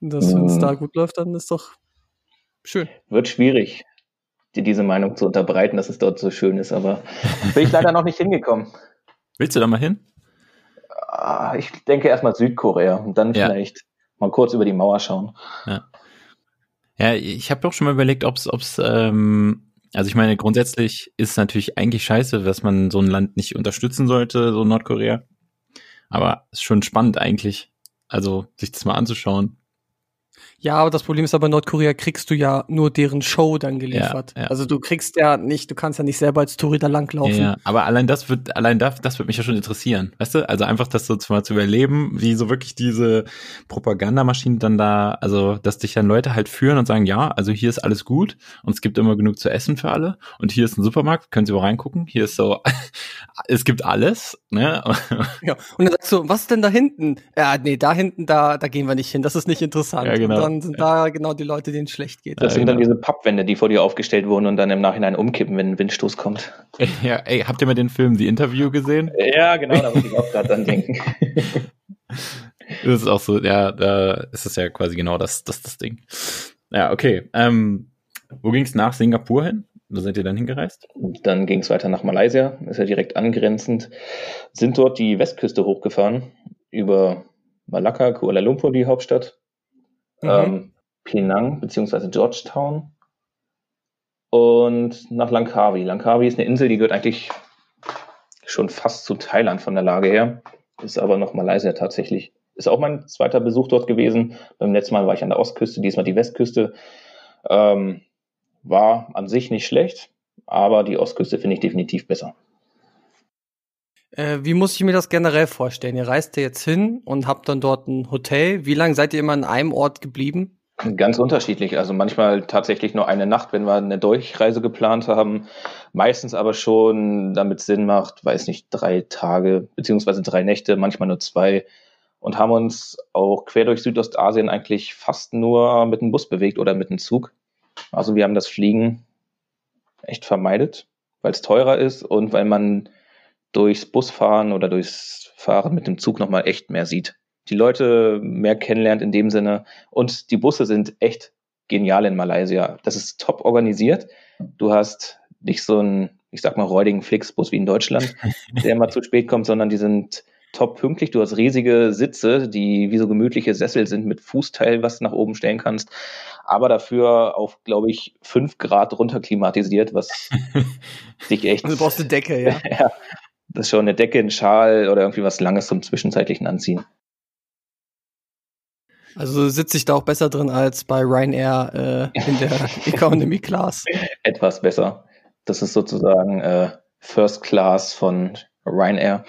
Dass, hm. Wenn es da gut läuft, dann ist doch schön. Wird schwierig, dir diese Meinung zu unterbreiten, dass es dort so schön ist, aber bin ich leider noch nicht hingekommen. Willst du da mal hin? Ah, ich denke erstmal Südkorea und dann ja. vielleicht mal kurz über die Mauer schauen. Ja, ja ich habe auch schon mal überlegt, ob es ähm, also ich meine, grundsätzlich ist es natürlich eigentlich scheiße, dass man so ein Land nicht unterstützen sollte, so Nordkorea. Aber es ist schon spannend eigentlich, also sich das mal anzuschauen. Ja, aber das Problem ist aber, Nordkorea kriegst du ja nur deren Show dann geliefert. Ja, ja. Also du kriegst ja nicht, du kannst ja nicht selber als Touri da langlaufen. Ja, aber allein das wird, allein das, das wird mich ja schon interessieren. Weißt du? Also einfach das so mal zu überleben, wie so wirklich diese Propagandamaschine dann da, also dass dich dann Leute halt führen und sagen, ja, also hier ist alles gut und es gibt immer genug zu essen für alle und hier ist ein Supermarkt, können Sie mal reingucken, hier ist so, es gibt alles, ne? Ja, und dann sagst du, was denn da hinten? Ja, nee, da hinten, da, da gehen wir nicht hin, das ist nicht interessant. Ja, genau dann sind da genau die Leute, denen es schlecht geht. Das sind dann diese Pappwände, die vor dir aufgestellt wurden und dann im Nachhinein umkippen, wenn ein Windstoß kommt. Ja, ey, habt ihr mal den Film The Interview gesehen? Ja, genau, da muss ich auch gerade dran denken. Das ist auch so, ja, da ist es ja quasi genau das, das, das Ding. Ja, okay. Ähm, wo ging es nach Singapur hin? Wo seid ihr dann hingereist? Dann ging es weiter nach Malaysia, ist ja direkt angrenzend. Sind dort die Westküste hochgefahren, über Malakka, Kuala Lumpur, die Hauptstadt, mhm. ähm, Penang bzw. Georgetown und nach Langkawi. Langkawi ist eine Insel, die gehört eigentlich schon fast zu Thailand von der Lage her, ist aber noch Malaysia tatsächlich. Ist auch mein zweiter Besuch dort gewesen. Beim letzten Mal war ich an der Ostküste, diesmal die Westküste. Ähm, war an sich nicht schlecht, aber die Ostküste finde ich definitiv besser. Äh, wie muss ich mir das generell vorstellen? Ihr reist ja jetzt hin und habt dann dort ein Hotel. Wie lange seid ihr immer an einem Ort geblieben? Ganz unterschiedlich. Also manchmal tatsächlich nur eine Nacht, wenn wir eine Durchreise geplant haben. Meistens aber schon, damit Sinn macht, weiß nicht, drei Tage beziehungsweise drei Nächte, manchmal nur zwei. Und haben uns auch quer durch Südostasien eigentlich fast nur mit dem Bus bewegt oder mit dem Zug. Also wir haben das Fliegen echt vermeidet, weil es teurer ist und weil man durchs Busfahren oder durchs Fahren mit dem Zug nochmal echt mehr sieht. Die Leute mehr kennenlernt in dem Sinne. Und die Busse sind echt genial in Malaysia. Das ist top organisiert. Du hast nicht so einen, ich sag mal, räudigen Flixbus wie in Deutschland, der immer zu spät kommt, sondern die sind top pünktlich. Du hast riesige Sitze, die wie so gemütliche Sessel sind mit Fußteil, was du nach oben stellen kannst. Aber dafür auf, glaube ich, fünf Grad runterklimatisiert, was dich echt. Also du brauchst eine Decke, ja. ja das ist schon eine Decke, ein Schal oder irgendwie was Langes zum zwischenzeitlichen Anziehen. Also sitze ich da auch besser drin als bei Ryanair äh, in der Economy Class. Etwas besser. Das ist sozusagen äh, First Class von Ryanair.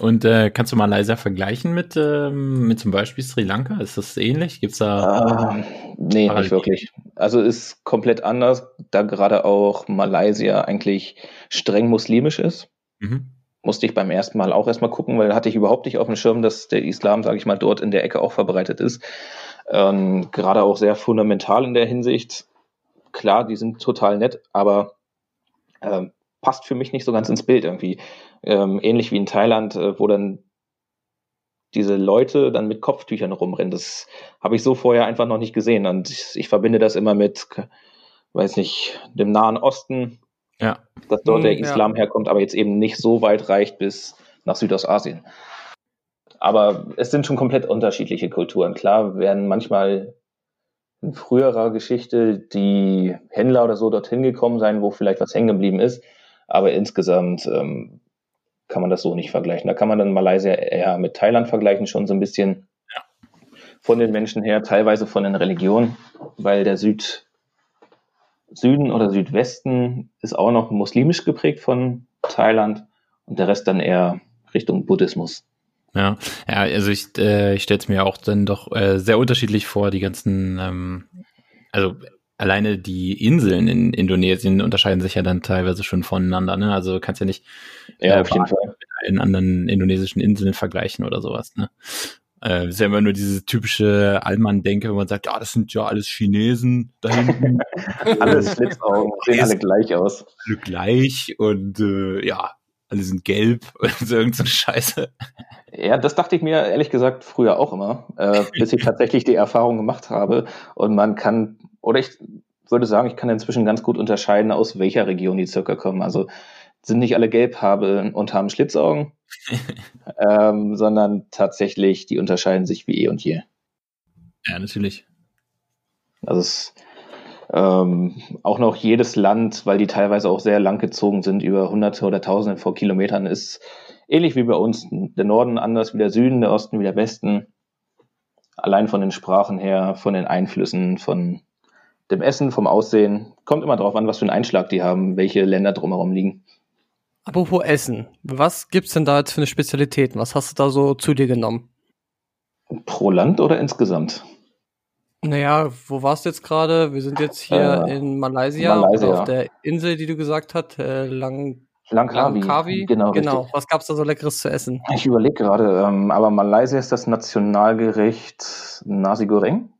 Und äh, kannst du Malaysia vergleichen mit, ähm, mit zum Beispiel Sri Lanka? Ist das ähnlich? Gibt's da? Ähm, nee, Parallel. nicht wirklich. Also ist komplett anders, da gerade auch Malaysia eigentlich streng muslimisch ist. Mhm. Musste ich beim ersten Mal auch erstmal gucken, weil hatte ich überhaupt nicht auf dem Schirm, dass der Islam, sage ich mal, dort in der Ecke auch verbreitet ist. Ähm, gerade auch sehr fundamental in der Hinsicht. Klar, die sind total nett, aber ähm, passt für mich nicht so ganz ins Bild irgendwie. Ähm, ähnlich wie in Thailand, äh, wo dann diese Leute dann mit Kopftüchern rumrennen. Das habe ich so vorher einfach noch nicht gesehen. Und ich, ich verbinde das immer mit, weiß nicht, dem Nahen Osten, Ja. dass dort der Hm, ja. Islam herkommt, aber jetzt eben nicht so weit reicht bis nach Südostasien. Aber es sind schon komplett unterschiedliche Kulturen. Klar werden manchmal in früherer Geschichte die Händler oder so dorthin gekommen sein, wo vielleicht was hängen geblieben ist. Aber insgesamt ähm, kann man das so nicht vergleichen. Da kann man dann Malaysia eher mit Thailand vergleichen, schon so ein bisschen von den Menschen her, teilweise von den Religionen, weil der Süd, Süden oder Südwesten ist auch noch muslimisch geprägt von Thailand und der Rest dann eher Richtung Buddhismus. Ja, ja, also ich, äh, ich stelle es mir auch dann doch äh, sehr unterschiedlich vor, die ganzen, ähm, also alleine die Inseln in Indonesien unterscheiden sich ja dann teilweise schon voneinander, ne? Also du kannst ja nicht Ja, äh, auf jeden Fall. in anderen indonesischen Inseln vergleichen oder sowas, ne? Äh, ist ja immer nur diese typische Allmann-Denke, wenn man sagt, ja, das sind ja alles Chinesen da hinten, Alles Schlitzaugen, sehen alle gleich aus. alle gleich und äh, ja, alle sind gelb und so irgend so eine Scheiße. Ja, das dachte ich mir ehrlich gesagt früher auch immer, äh, bis ich tatsächlich die Erfahrung gemacht habe. Und man kann, oder ich würde sagen, ich kann inzwischen ganz gut unterscheiden, aus welcher Region die circa kommen. Also sind nicht alle Gelbhabe und haben Schlitzaugen, ähm, sondern tatsächlich, die unterscheiden sich wie eh und je. Ja, natürlich. Also es ähm, auch noch jedes Land, weil die teilweise auch sehr lang gezogen sind, über hunderte oder tausende von Kilometern, ist ähnlich wie bei uns. Der Norden anders wie der Süden, der Osten wie der Westen. Allein von den Sprachen her, von den Einflüssen, von dem Essen, vom Aussehen. Kommt immer drauf an, was für einen Einschlag die haben, welche Länder drumherum liegen. Apropos Essen, was gibt's denn da jetzt für eine Spezialität? Was hast du da so zu dir genommen? Pro Land oder insgesamt? Naja, wo warst du jetzt gerade? Wir sind jetzt hier Äh, in Malaysia, Malaysia. auf der Insel, die du gesagt hast, äh, Lang Langkawi. Langkawi. Genau, genau. richtig. Was gab's da so leckeres zu essen? Ich überlege gerade, ähm, aber Malaysia ist das Nationalgericht Nasi Goreng.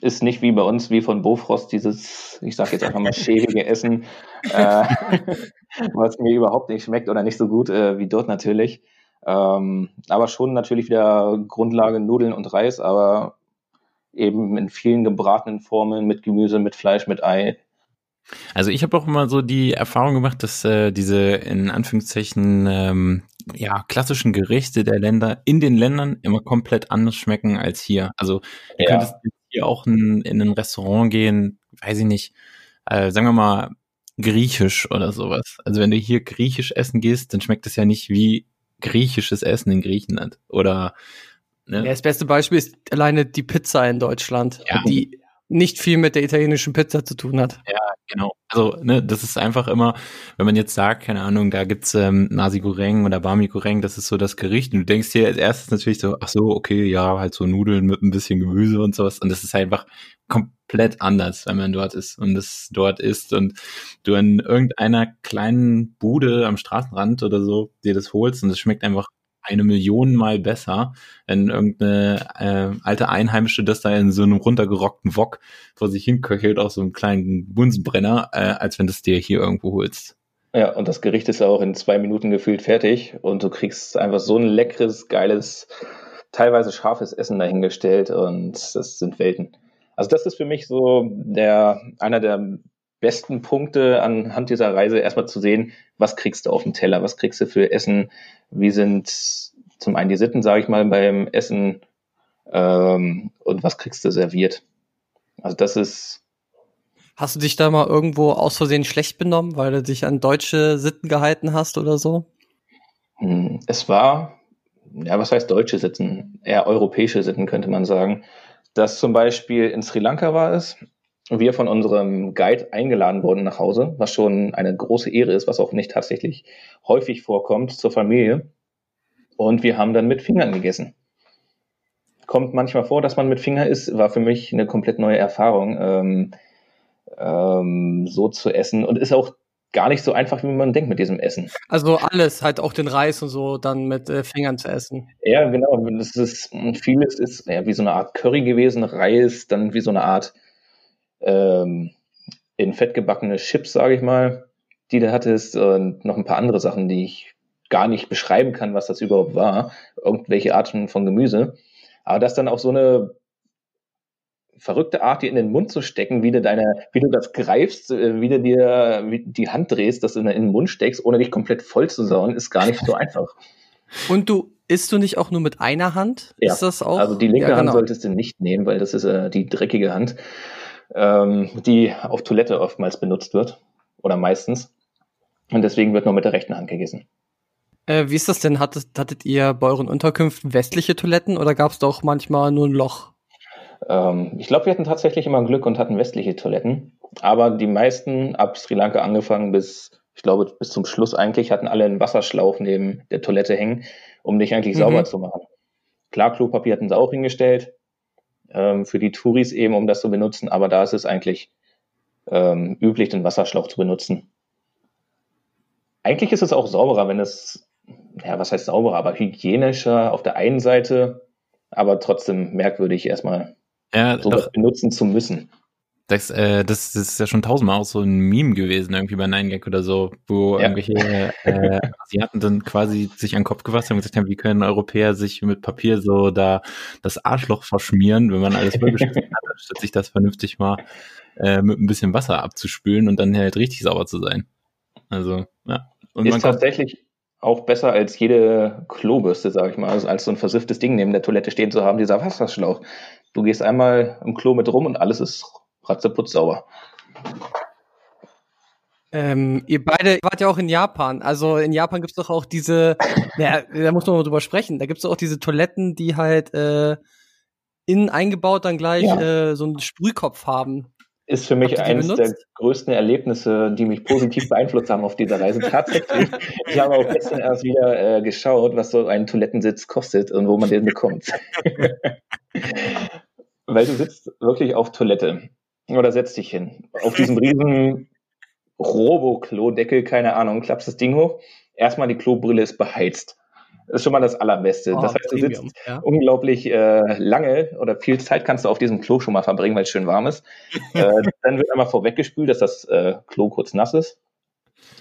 Ist nicht wie bei uns, wie von Bofrost, dieses, ich sage jetzt einfach mal schäbige Essen, äh, was mir überhaupt nicht schmeckt oder nicht so gut äh, wie dort natürlich. Ähm, aber schon natürlich wieder Grundlage Nudeln und Reis, aber eben in vielen gebratenen Formen mit Gemüse, mit Fleisch, mit Ei. Also ich habe auch immer so die Erfahrung gemacht, dass äh, diese in Anführungszeichen ähm, ja klassischen Gerichte der Länder in den Ländern immer komplett anders schmecken als hier. Also du Ja. könntest hier auch in, in ein Restaurant gehen, weiß ich nicht, äh, sagen wir mal griechisch oder sowas. Also wenn du hier griechisch essen gehst, dann schmeckt es ja nicht wie griechisches Essen in Griechenland oder ne? Ja, das beste Beispiel ist alleine die Pizza in Deutschland, Ja. die nicht viel mit der italienischen Pizza zu tun hat. Genau. Also, ne, das ist einfach immer, wenn man jetzt sagt, keine Ahnung, da gibt's ähm, Nasi Goreng oder Bami Goreng, das ist so das Gericht. Und du denkst dir als erstes natürlich so, ach so, okay, ja, halt so Nudeln mit ein bisschen Gemüse und sowas. Und das ist einfach komplett anders, wenn man dort ist und es dort isst und du in irgendeiner kleinen Bude am Straßenrand oder so dir das holst und es schmeckt einfach eine Million Mal besser, wenn irgendeine äh, alte Einheimische das da in so einem runtergerockten Wok vor sich hinköchelt auf so einem kleinen Bunsenbrenner, äh, als wenn du es dir hier irgendwo holst. Ja, und das Gericht ist ja auch in zwei Minuten gefühlt fertig und du kriegst einfach so ein leckeres, geiles, teilweise scharfes Essen dahingestellt und das sind Welten. Also das ist für mich so der, einer der besten Punkte anhand dieser Reise, erstmal zu sehen, was kriegst du auf dem Teller, was kriegst du für Essen, wie sind zum einen die Sitten, sage ich mal, beim Essen ähm, und was kriegst du serviert. Also das ist Hast du dich da mal irgendwo aus Versehen schlecht benommen, weil du dich an deutsche Sitten gehalten hast oder so? Hm, Es war, ja, was heißt deutsche Sitten? Eher europäische Sitten, könnte man sagen. Dass zum Beispiel in Sri Lanka war es, wir von unserem Guide eingeladen wurden nach Hause, was schon eine große Ehre ist, was auch nicht tatsächlich häufig vorkommt, zur Familie. Und wir haben dann mit Fingern gegessen. Kommt manchmal vor, dass man mit Finger isst, war für mich eine komplett neue Erfahrung, ähm, ähm, so zu essen. Und ist auch gar nicht so einfach, wie man denkt mit diesem Essen. Also alles, halt auch den Reis und so, dann mit äh, Fingern zu essen. Ja, genau. Das ist, vieles ist ja, wie so eine Art Curry gewesen, Reis, dann wie so eine Art ähm, in Fett gebackene Chips, sage ich mal, die du hattest und noch ein paar andere Sachen, die ich gar nicht beschreiben kann, was das überhaupt war. Irgendwelche Arten von Gemüse. Aber das dann auch so eine verrückte Art, dir in den Mund zu stecken, wie du deine, wie du das greifst, äh, wie du dir die Hand drehst, dass du in den Mund steckst, ohne dich komplett voll zu sauen, ist gar nicht so einfach. Und du isst du nicht auch nur mit einer Hand? Ja, ist das auch? Also die linke ja, Hand genau. solltest du nicht nehmen, weil das ist äh, die dreckige Hand, ähm, die auf Toilette oftmals benutzt wird oder meistens. Und deswegen wird nur mit der rechten Hand gegessen. Äh, wie ist das denn? Hattet, hattet ihr bei euren Unterkünften westliche Toiletten oder gab es doch manchmal nur ein Loch? Ähm, ich glaube, wir hatten tatsächlich immer Glück und hatten westliche Toiletten. Aber die meisten, ab Sri Lanka angefangen bis, ich glaube, bis zum Schluss eigentlich, hatten alle einen Wasserschlauch neben der Toilette hängen, um dich eigentlich Mhm. sauber zu machen. Klar, Klopapier hatten sie auch hingestellt, ähm, für die Touris eben, um das zu benutzen, aber da ist es eigentlich ähm, üblich, den Wasserschlauch zu benutzen. Eigentlich ist es auch sauberer, wenn es, ja, was heißt sauberer, aber hygienischer auf der einen Seite, aber trotzdem merkwürdig erstmal Ja, sowas benutzen zu müssen. Das, äh, das, das ist ja schon tausendmal auch so ein Meme gewesen, irgendwie bei 9gag oder so, wo Ja. irgendwelche äh, Asiaten dann quasi sich an den Kopf gefasst haben und gesagt haben, wie können Europäer sich mit Papier so da das Arschloch verschmieren, wenn man alles vollgeschüttet hat, anstatt sich das vernünftig mal äh, mit ein bisschen Wasser abzuspülen und dann halt richtig sauber zu sein. Also, ja. Und ist tatsächlich auch besser als jede Klobürste, sag ich mal, also als so ein versifftes Ding neben der Toilette stehen zu haben, dieser Wasserschlauch. Du gehst einmal im Klo mit rum und alles ist ratzeputz sauber. Ähm, ihr beide wart ja auch in Japan. Also in Japan gibt's doch auch diese, ja, da muss man mal drüber sprechen. Da gibt's doch auch diese Toiletten, die halt äh, innen eingebaut dann gleich Ja. äh, so einen Sprühkopf haben. Ist für mich eines der größten Erlebnisse, die mich positiv beeinflusst haben auf dieser Reise. Tatsächlich. Ich habe auch gestern erst wieder äh, geschaut, was so ein Toilettensitz kostet und wo man den bekommt. Weil du sitzt wirklich auf Toilette oder setzt dich hin. Auf diesem riesen Robo-Klo-Deckel, keine Ahnung, klappst das Ding hoch. Erstmal die Klobrille ist beheizt. Das ist schon mal das Allerbeste. Oh, das heißt, du sitzt ja. unglaublich äh, lange oder viel Zeit kannst du auf diesem Klo schon mal verbringen, weil es schön warm ist. äh, dann wird einmal vorweggespült, dass das äh, Klo kurz nass ist.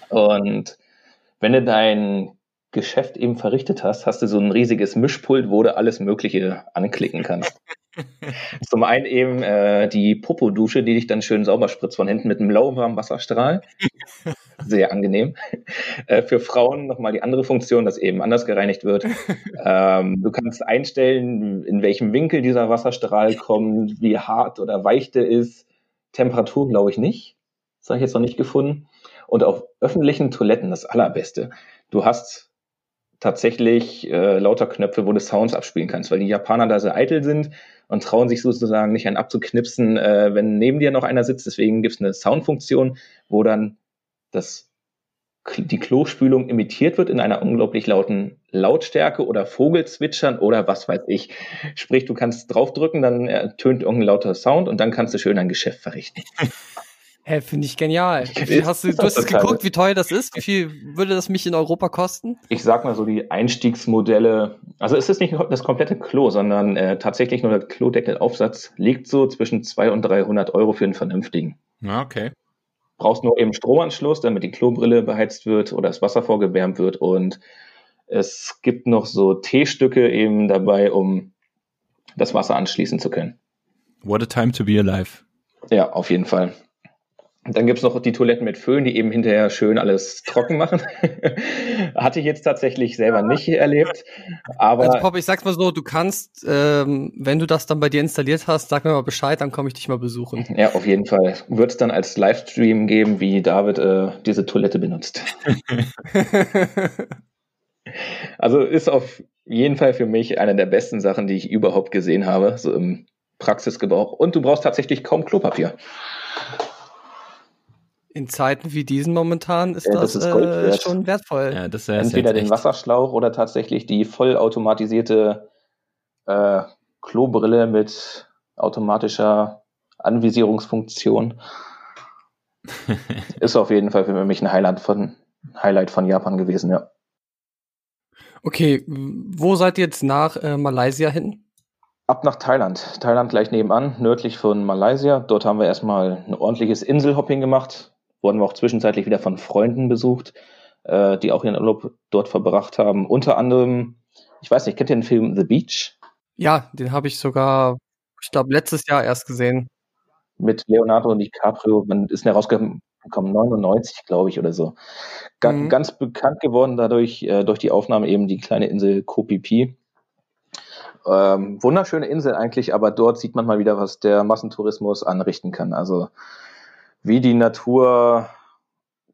Und wenn du dein Geschäft eben verrichtet hast, hast du so ein riesiges Mischpult, wo du alles Mögliche anklicken kannst. Zum einen eben äh, die Popo-Dusche, die dich dann schön sauber spritzt von hinten mit einem lauwarmen Wasserstrahl. Sehr angenehm. Äh, für Frauen nochmal die andere Funktion, dass eben anders gereinigt wird. ähm, du kannst einstellen, in welchem Winkel dieser Wasserstrahl kommt, wie hart oder weich der ist. Temperatur glaube ich nicht. Das habe ich jetzt noch nicht gefunden. Und auf öffentlichen Toiletten das Allerbeste. Du hast tatsächlich äh, lauter Knöpfe, wo du Sounds abspielen kannst, weil die Japaner da sehr eitel sind und trauen sich sozusagen nicht einen abzuknipsen, äh, wenn neben dir noch einer sitzt. Deswegen gibt es eine Soundfunktion, wo dann das, die Klospülung imitiert wird in einer unglaublich lauten Lautstärke oder Vogelzwitschern oder was weiß ich. Sprich, du kannst draufdrücken, dann ertönt irgendein lauter Sound und dann kannst du schön ein Geschäft verrichten. Hä, finde ich genial. Wie viel hast du, du hast es geguckt, wie teuer das ist? Wie viel würde das mich in Europa kosten? ich sag mal so die Einstiegsmodelle, also es ist nicht das komplette Klo, sondern äh, tatsächlich nur der Klodeckelaufsatz liegt so zwischen 200 und 300 Euro für einen vernünftigen. ja, okay. Brauchst nur eben Stromanschluss, damit die Klobrille beheizt wird oder das Wasser vorgewärmt wird und es gibt noch so T-Stücke eben dabei, um das Wasser anschließen zu können. What a time to be alive. Ja, auf jeden Fall. Dann gibt's noch die Toiletten mit Föhn, die eben hinterher schön alles trocken machen. Hatte ich jetzt tatsächlich selber nicht erlebt. Aber Also Pop, ich sag's mal so, du kannst, ähm, wenn du das dann bei dir installiert hast, sag mir mal Bescheid, dann komme ich dich mal besuchen. ja, auf jeden Fall. Wird es dann als Livestream geben, wie David äh, diese Toilette benutzt. Also ist auf jeden Fall für mich eine der besten Sachen, die ich überhaupt gesehen habe, so im Praxisgebrauch. Und du brauchst tatsächlich kaum Klopapier. In Zeiten wie diesen momentan ist Ja, das, das ist Gold äh, wert. schon wertvoll. Ja, das Entweder den Wasserschlauch oder tatsächlich die vollautomatisierte äh, Klobrille mit automatischer Anvisierungsfunktion. Ist auf jeden Fall für mich ein Highlight von, Highlight von Japan gewesen, ja. Okay, wo seid ihr jetzt nach äh, Malaysia hin? Ab nach Thailand. Thailand gleich nebenan, nördlich von Malaysia. Dort haben wir erstmal ein ordentliches Inselhopping gemacht. Wurden wir auch zwischenzeitlich wieder von Freunden besucht, äh, die auch ihren Urlaub dort verbracht haben. Unter anderem, ich weiß nicht, kennt ihr den Film The Beach? Ja, den habe ich sogar, ich glaube, letztes Jahr erst gesehen. mit Leonardo DiCaprio, man ist herausgekommen, 99, glaube ich, oder so. Ga Mhm. Ganz bekannt geworden dadurch, äh, durch die Aufnahme eben die kleine Insel Phi. Ähm, wunderschöne Insel eigentlich, aber dort sieht man mal wieder, was der Massentourismus anrichten kann. Also wie die Natur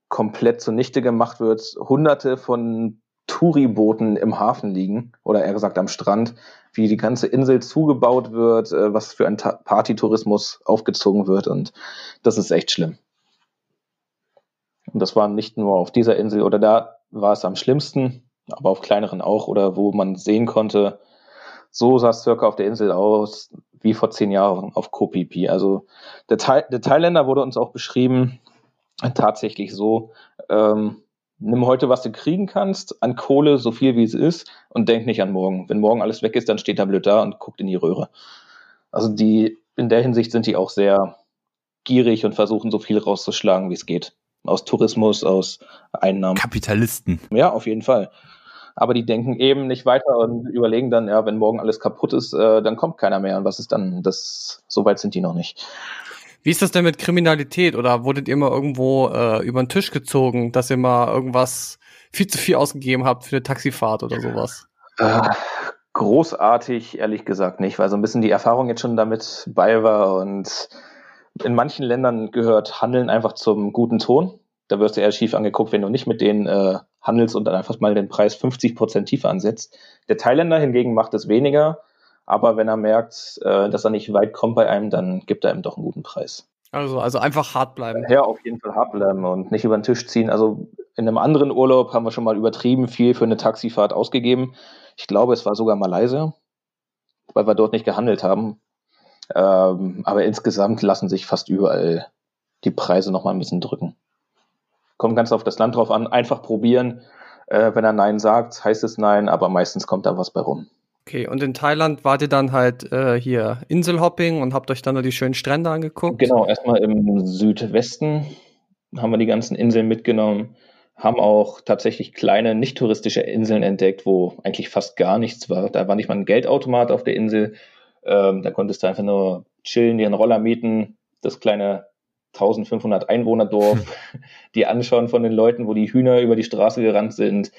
komplett zunichte gemacht wird, hunderte von Touribooten im Hafen liegen, oder eher gesagt am Strand, wie die ganze Insel zugebaut wird, äh, was für ein Partytourismus aufgezogen wird und das ist echt schlimm. Und das war nicht nur auf dieser Insel oder da war es am schlimmsten, aber auf kleineren auch oder wo man sehen konnte, so sah es circa auf der Insel aus wie vor zehn Jahren auf Phi. Also der, Thai der Thailänder wurde uns auch beschrieben, tatsächlich so, ähm, nimm heute, was du kriegen kannst, an Kohle, so viel wie es ist, und denk nicht an morgen. Wenn morgen alles weg ist, dann steht er blöd da und guckt in die Röhre. Also die, in der Hinsicht sind die auch sehr gierig und versuchen so viel rauszuschlagen, wie es geht. Aus Tourismus, aus Einnahmen. Kapitalisten. Ja, auf jeden Fall. Aber die denken eben nicht weiter und überlegen dann, ja, wenn morgen alles kaputt ist, äh, dann kommt keiner mehr. Und was ist dann? Das, so weit sind die noch nicht. Wie ist das denn mit Kriminalität? Oder wurdet ihr mal irgendwo äh, über den Tisch gezogen, dass ihr mal irgendwas viel zu viel ausgegeben habt für eine Taxifahrt oder sowas? Äh, großartig, ehrlich gesagt nicht, weil so ein bisschen die Erfahrung jetzt schon damit bei war und in manchen Ländern gehört Handeln einfach zum guten Ton. Da wirst du eher schief angeguckt, wenn du nicht mit denen äh, handelst und dann einfach mal den Preis 50 Prozent tiefer ansetzt. Der Thailänder hingegen macht es weniger, aber wenn er merkt, äh, dass er nicht weit kommt bei einem, dann gibt er ihm doch einen guten Preis. Also, also einfach hart bleiben. Ja, auf jeden Fall hart bleiben und nicht über den Tisch ziehen. Also in einem anderen Urlaub haben wir schon mal übertrieben viel für eine Taxifahrt ausgegeben. Ich glaube, es war sogar Malaysia, weil wir dort nicht gehandelt haben. Ähm, aber insgesamt lassen sich fast überall die Preise noch mal ein bisschen drücken. Kommt ganz auf das Land drauf an. Einfach probieren. Äh, wenn er Nein sagt, heißt es Nein, aber meistens kommt da was bei rum. Okay, und in Thailand wart ihr dann halt äh, hier Inselhopping und habt euch dann nur die schönen Strände angeguckt? Genau, erstmal im Südwesten haben wir die ganzen Inseln mitgenommen, haben auch tatsächlich kleine, nicht touristische Inseln entdeckt, wo eigentlich fast gar nichts war. Da war nicht mal ein Geldautomat auf der Insel. Ähm, da konntest du einfach nur chillen, dir einen Roller mieten, das kleine 1500 Einwohner-Dorf, die anschauen von den Leuten, wo die Hühner über die Straße gerannt sind,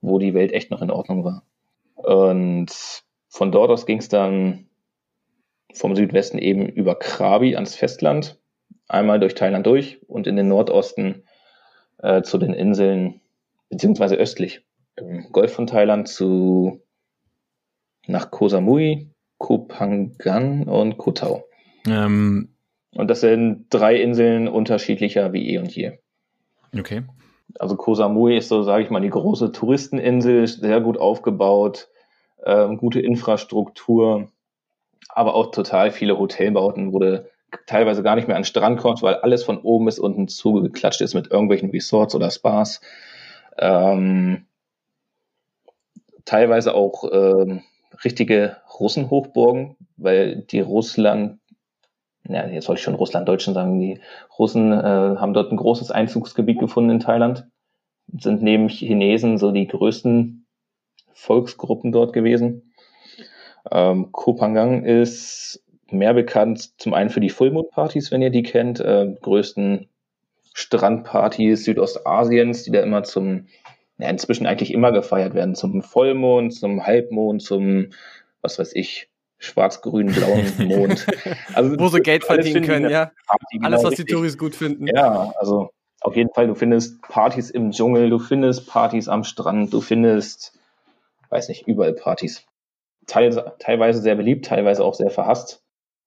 wo die Welt echt noch in Ordnung war. Und von dort aus ging es dann vom Südwesten eben über Krabi ans Festland, einmal durch Thailand durch und in den Nordosten äh, zu den Inseln, beziehungsweise östlich im Golf von Thailand zu nach Koh Samui, Koh Phangan und Koh Tao. Ähm, Und das sind drei Inseln unterschiedlicher wie eh und je. okay. Also Koh Samui ist so, sage ich mal, die große Touristeninsel, sehr gut aufgebaut, ähm, gute Infrastruktur, aber auch total viele Hotelbauten, wo du teilweise gar nicht mehr an den Strand kommst, weil alles von oben bis unten zugeklatscht ist mit irgendwelchen Resorts oder Spas. Ähm, teilweise auch ähm, richtige Russenhochburgen, weil die Russland, ja, jetzt soll ich schon Russlanddeutschen sagen, die Russen äh, haben dort ein großes Einzugsgebiet gefunden in Thailand, sind neben Chinesen so die größten Volksgruppen dort gewesen. Ähm, Koh Phangan ist mehr bekannt zum einen für die Full Moon Partys, wenn ihr die kennt, äh, größten Strandpartys Südostasiens, die da immer zum, ja, inzwischen eigentlich immer gefeiert werden, zum Vollmond, zum Halbmond, zum, was weiß ich, schwarz-grün, blauen Mond. Also, Wo sie Geld verdienen die können, ja. Party, genau Alles, was die richtig. Touris gut finden. Ja, also auf jeden Fall, du findest Partys im Dschungel, du findest Partys am Strand, du findest, weiß nicht, überall Partys. Teil, teilweise sehr beliebt, teilweise auch sehr verhasst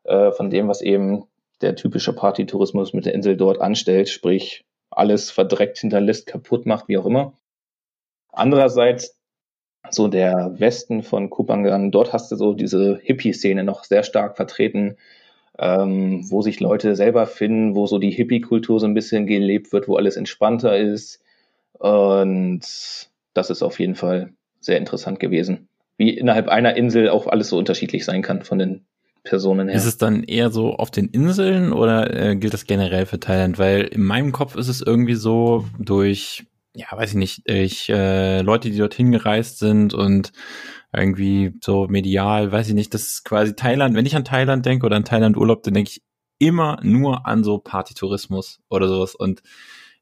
äh, von dem, was eben der typische Partytourismus mit der Insel dort anstellt, sprich alles verdreckt hinterlässt, kaputt macht, wie auch immer. Andererseits so der Westen von Kupangan, dort hast du so diese Hippie-Szene noch sehr stark vertreten, ähm, wo sich Leute selber finden, wo so die Hippie-Kultur so ein bisschen gelebt wird, wo alles entspannter ist. Und das ist auf jeden Fall sehr interessant gewesen. Wie innerhalb einer Insel auch alles so unterschiedlich sein kann von den Personen her. Ist es dann eher so auf den Inseln oder äh, gilt das generell für Thailand? Weil in meinem Kopf ist es irgendwie so durch, ja, weiß ich nicht, ich, äh, Leute, die dorthin gereist sind und irgendwie so medial, weiß ich nicht, das ist quasi Thailand. Wenn ich an Thailand denke oder an Thailand Urlaub, dann denke ich immer nur an so Partytourismus oder sowas und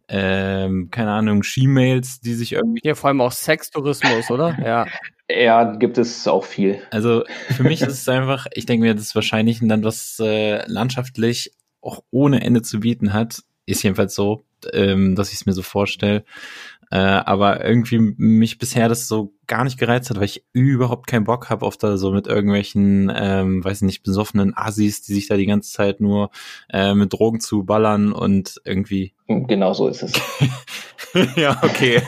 ähm, keine Ahnung, Ski-Mails, die sich irgendwie. Ja, vor allem auch Sextourismus, oder? Ja. Ja, gibt es auch viel. Also für mich ist es einfach, ich denke mir, das ist wahrscheinlich ein Land, was äh, landschaftlich auch ohne Ende zu bieten hat. Ist jedenfalls so, ähm, dass ich es mir so vorstelle. Äh, aber irgendwie mich bisher das so gar nicht gereizt hat, weil ich überhaupt keinen Bock habe auf da so mit irgendwelchen, ähm, weiß nicht, besoffenen Assis, die sich da die ganze Zeit nur äh, mit Drogen zu ballern und irgendwie. Genau so ist es. ja, okay.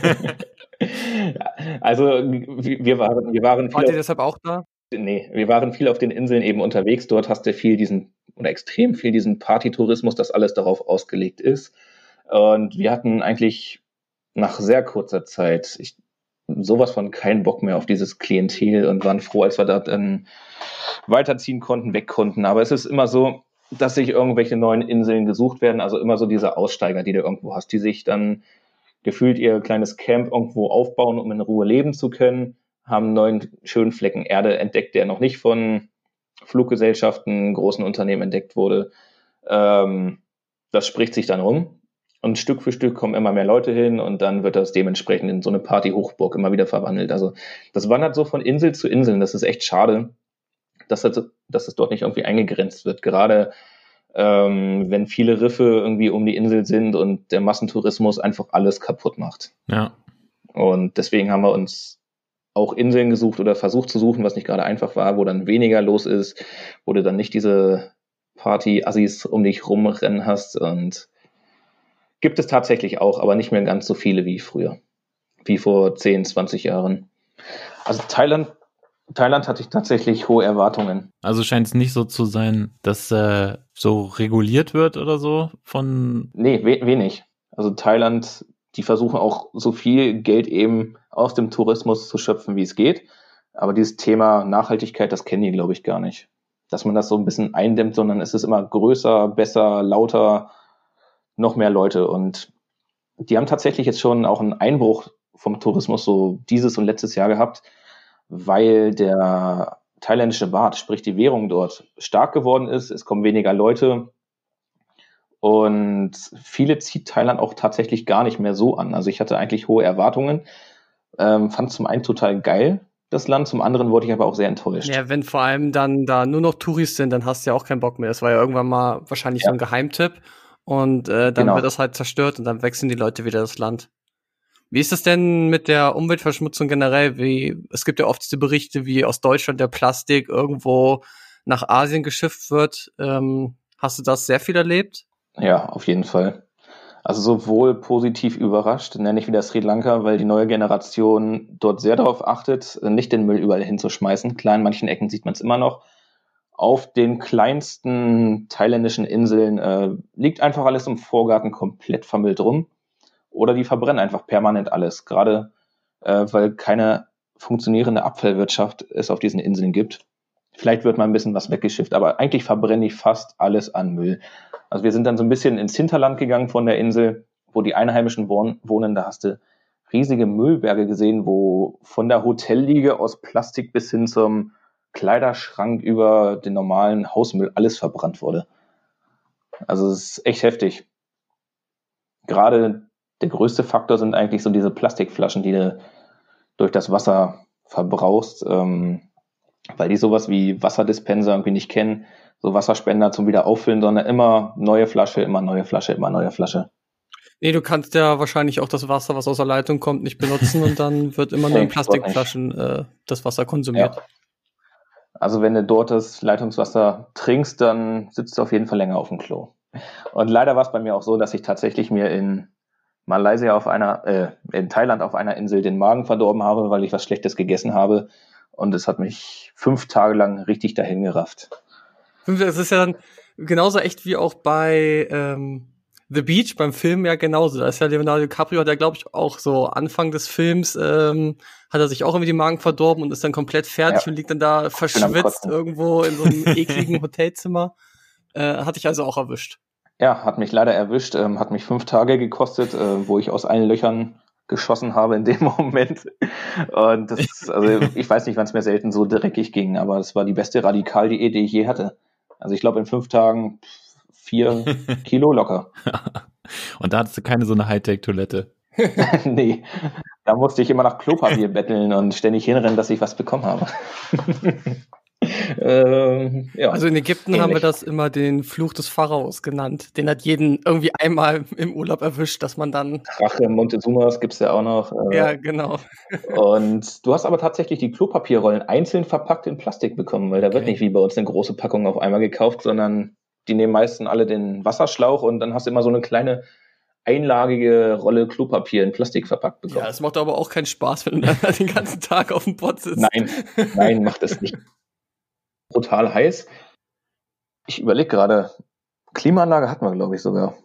also wir waren, wir waren. Wart ihr deshalb auch da? Nee, wir waren viel auf den Inseln eben unterwegs. Dort hast du viel diesen oder extrem viel diesen Partytourismus, dass alles darauf ausgelegt ist. Und wir hatten eigentlich nach sehr kurzer Zeit ich, sowas von keinen Bock mehr auf dieses Klientel und waren froh, als wir da dann weiterziehen konnten, weg konnten. Aber es ist immer so, dass sich irgendwelche neuen Inseln gesucht werden, also immer so diese Aussteiger, die du irgendwo hast, die sich dann gefühlt ihr kleines Camp irgendwo aufbauen, um in Ruhe leben zu können, haben neuen schönen Flecken Erde entdeckt, der noch nicht von Fluggesellschaften, großen Unternehmen entdeckt wurde. Ähm, das spricht sich dann rum und Stück für Stück kommen immer mehr Leute hin und dann wird das dementsprechend in so eine Party-Hochburg immer wieder verwandelt. Also das wandert so von Insel zu Insel. Das ist echt schade, dass das, dass das dort nicht irgendwie eingegrenzt wird. Gerade ähm, wenn viele Riffe irgendwie um die Insel sind und der Massentourismus einfach alles kaputt macht. Ja. Und deswegen haben wir uns auch Inseln gesucht oder versucht zu suchen, was nicht gerade einfach war, wo dann weniger los ist, wo du dann nicht diese Party-Assis um dich rumrennen hast und Gibt es tatsächlich auch, aber nicht mehr ganz so viele wie früher. Wie vor 10, 20 Jahren. Also Thailand, Thailand hatte ich tatsächlich hohe Erwartungen. Also scheint es nicht so zu sein, dass äh, so reguliert wird oder so von. Nee, we wenig. Also Thailand, die versuchen auch so viel Geld eben aus dem Tourismus zu schöpfen, wie es geht. Aber dieses Thema Nachhaltigkeit, das kennen die, glaube ich, gar nicht. Dass man das so ein bisschen eindämmt, sondern es ist immer größer, besser, lauter, noch mehr Leute. Und die haben tatsächlich jetzt schon auch einen Einbruch vom Tourismus so dieses und letztes Jahr gehabt, weil der thailändische Baht, sprich die Währung dort, stark geworden ist. Es kommen weniger Leute. Und viele zieht Thailand auch tatsächlich gar nicht mehr so an. Also ich hatte eigentlich hohe Erwartungen, ähm, fand zum einen total geil, das Land, zum anderen wurde ich aber auch sehr enttäuscht. Ja, wenn vor allem dann da nur noch Touristen sind, dann hast du ja auch keinen Bock mehr. Das war ja irgendwann mal wahrscheinlich ja. so ein Geheimtipp. Und äh, dann genau. wird das halt zerstört und dann wechseln die Leute wieder das Land. Wie ist es denn mit der Umweltverschmutzung generell? Wie, es gibt ja oft diese Berichte, wie aus Deutschland der Plastik irgendwo nach Asien geschifft wird. Ähm, hast du das sehr viel erlebt? Ja, auf jeden Fall. Also sowohl positiv überrascht, nenne ich wieder Sri Lanka, weil die neue Generation dort sehr darauf achtet, nicht den Müll überall hinzuschmeißen. Klar, in manchen Ecken sieht man es immer noch, auf den kleinsten thailändischen Inseln äh, liegt einfach alles im Vorgarten komplett vermüllt rum. Oder die verbrennen einfach permanent alles, gerade äh, weil keine funktionierende Abfallwirtschaft es auf diesen Inseln gibt. Vielleicht wird mal ein bisschen was weggeschifft, aber eigentlich verbrenne ich fast alles an Müll. Also wir sind dann so ein bisschen ins Hinterland gegangen von der Insel, wo die Einheimischen wohnen. Da hast du riesige Müllberge gesehen, wo von der Hotelliege aus Plastik bis hin zum Kleiderschrank über den normalen Hausmüll alles verbrannt wurde. Also es ist echt heftig. Gerade der größte Faktor sind eigentlich so diese Plastikflaschen, die du durch das Wasser verbrauchst, ähm, weil die sowas wie Wasserdispenser irgendwie nicht kennen, so Wasserspender zum Wiederauffüllen, sondern immer neue Flasche, immer neue Flasche, immer neue Flasche. Nee, du kannst ja wahrscheinlich auch das Wasser, was aus der Leitung kommt, nicht benutzen und dann wird immer nur in Plastikflaschen äh, das Wasser konsumiert. Ja. Also wenn du dort das Leitungswasser trinkst, dann sitzt du auf jeden Fall länger auf dem Klo. Und leider war es bei mir auch so, dass ich tatsächlich mir in Malaysia auf einer, äh, in Thailand auf einer Insel den Magen verdorben habe, weil ich was Schlechtes gegessen habe. Und es hat mich fünf Tage lang richtig dahin gerafft. Das ist ja dann genauso echt wie auch bei ähm, The Beach beim Film ja genauso. Da ist ja Leonardo DiCaprio, der glaube ich auch so Anfang des Films ähm, hat er sich auch irgendwie den Magen verdorben und ist dann komplett fertig Ja. und liegt dann da verschwitzt irgendwo in so einem ekligen Hotelzimmer. Äh, hatte ich also auch erwischt. Ja, hat mich leider erwischt, ähm, hat mich fünf Tage gekostet, äh, wo ich aus allen Löchern geschossen habe in dem Moment. Und das, also ich weiß nicht, wann es mir selten so dreckig ging, aber es war die beste Radikaldiät, die ich je hatte. Also ich glaube in fünf Tagen vier Kilo locker. Und da hattest du keine so eine Hightech-Toilette. nee, da musste ich immer nach Klopapier betteln und ständig hinrennen, dass ich was bekommen habe. ähm, ja. Also in Ägypten haben wir Ähnlich. das immer den Fluch des Pharaos genannt. Den hat jeden irgendwie einmal im Urlaub erwischt, dass man dann. Rache Montezumas gibt's ja auch noch. Äh, Ja, genau. Und du hast aber tatsächlich die Klopapierrollen einzeln verpackt in Plastik bekommen, weil da wird Okay. nicht wie bei uns eine große Packung auf einmal gekauft, sondern die nehmen meistens alle den Wasserschlauch und dann hast du immer so eine kleine einlagige Rolle Klopapier in Plastik verpackt bekommen. Ja, es macht aber auch keinen Spaß, wenn du den ganzen Tag auf dem Pott sitzt. Nein, nein, macht es nicht. Brutal heiß. Ich überlege gerade, Klimaanlage hatten wir, glaube ich, sogar.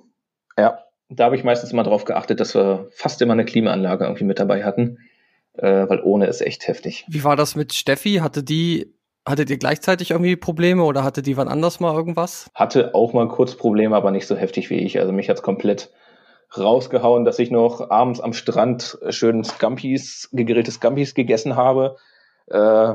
Ja, da habe ich meistens mal drauf geachtet, dass wir fast immer eine Klimaanlage irgendwie mit dabei hatten, äh, weil ohne ist echt heftig. Wie war das mit Steffi? Hatte die, hattet ihr gleichzeitig irgendwie Probleme oder hatte die wann anders mal irgendwas? Hatte auch mal kurz Probleme, aber nicht so heftig wie ich. Also mich hat's komplett rausgehauen, dass ich noch abends am Strand schön Scampis, gegrillte Scampis gegessen habe. Äh,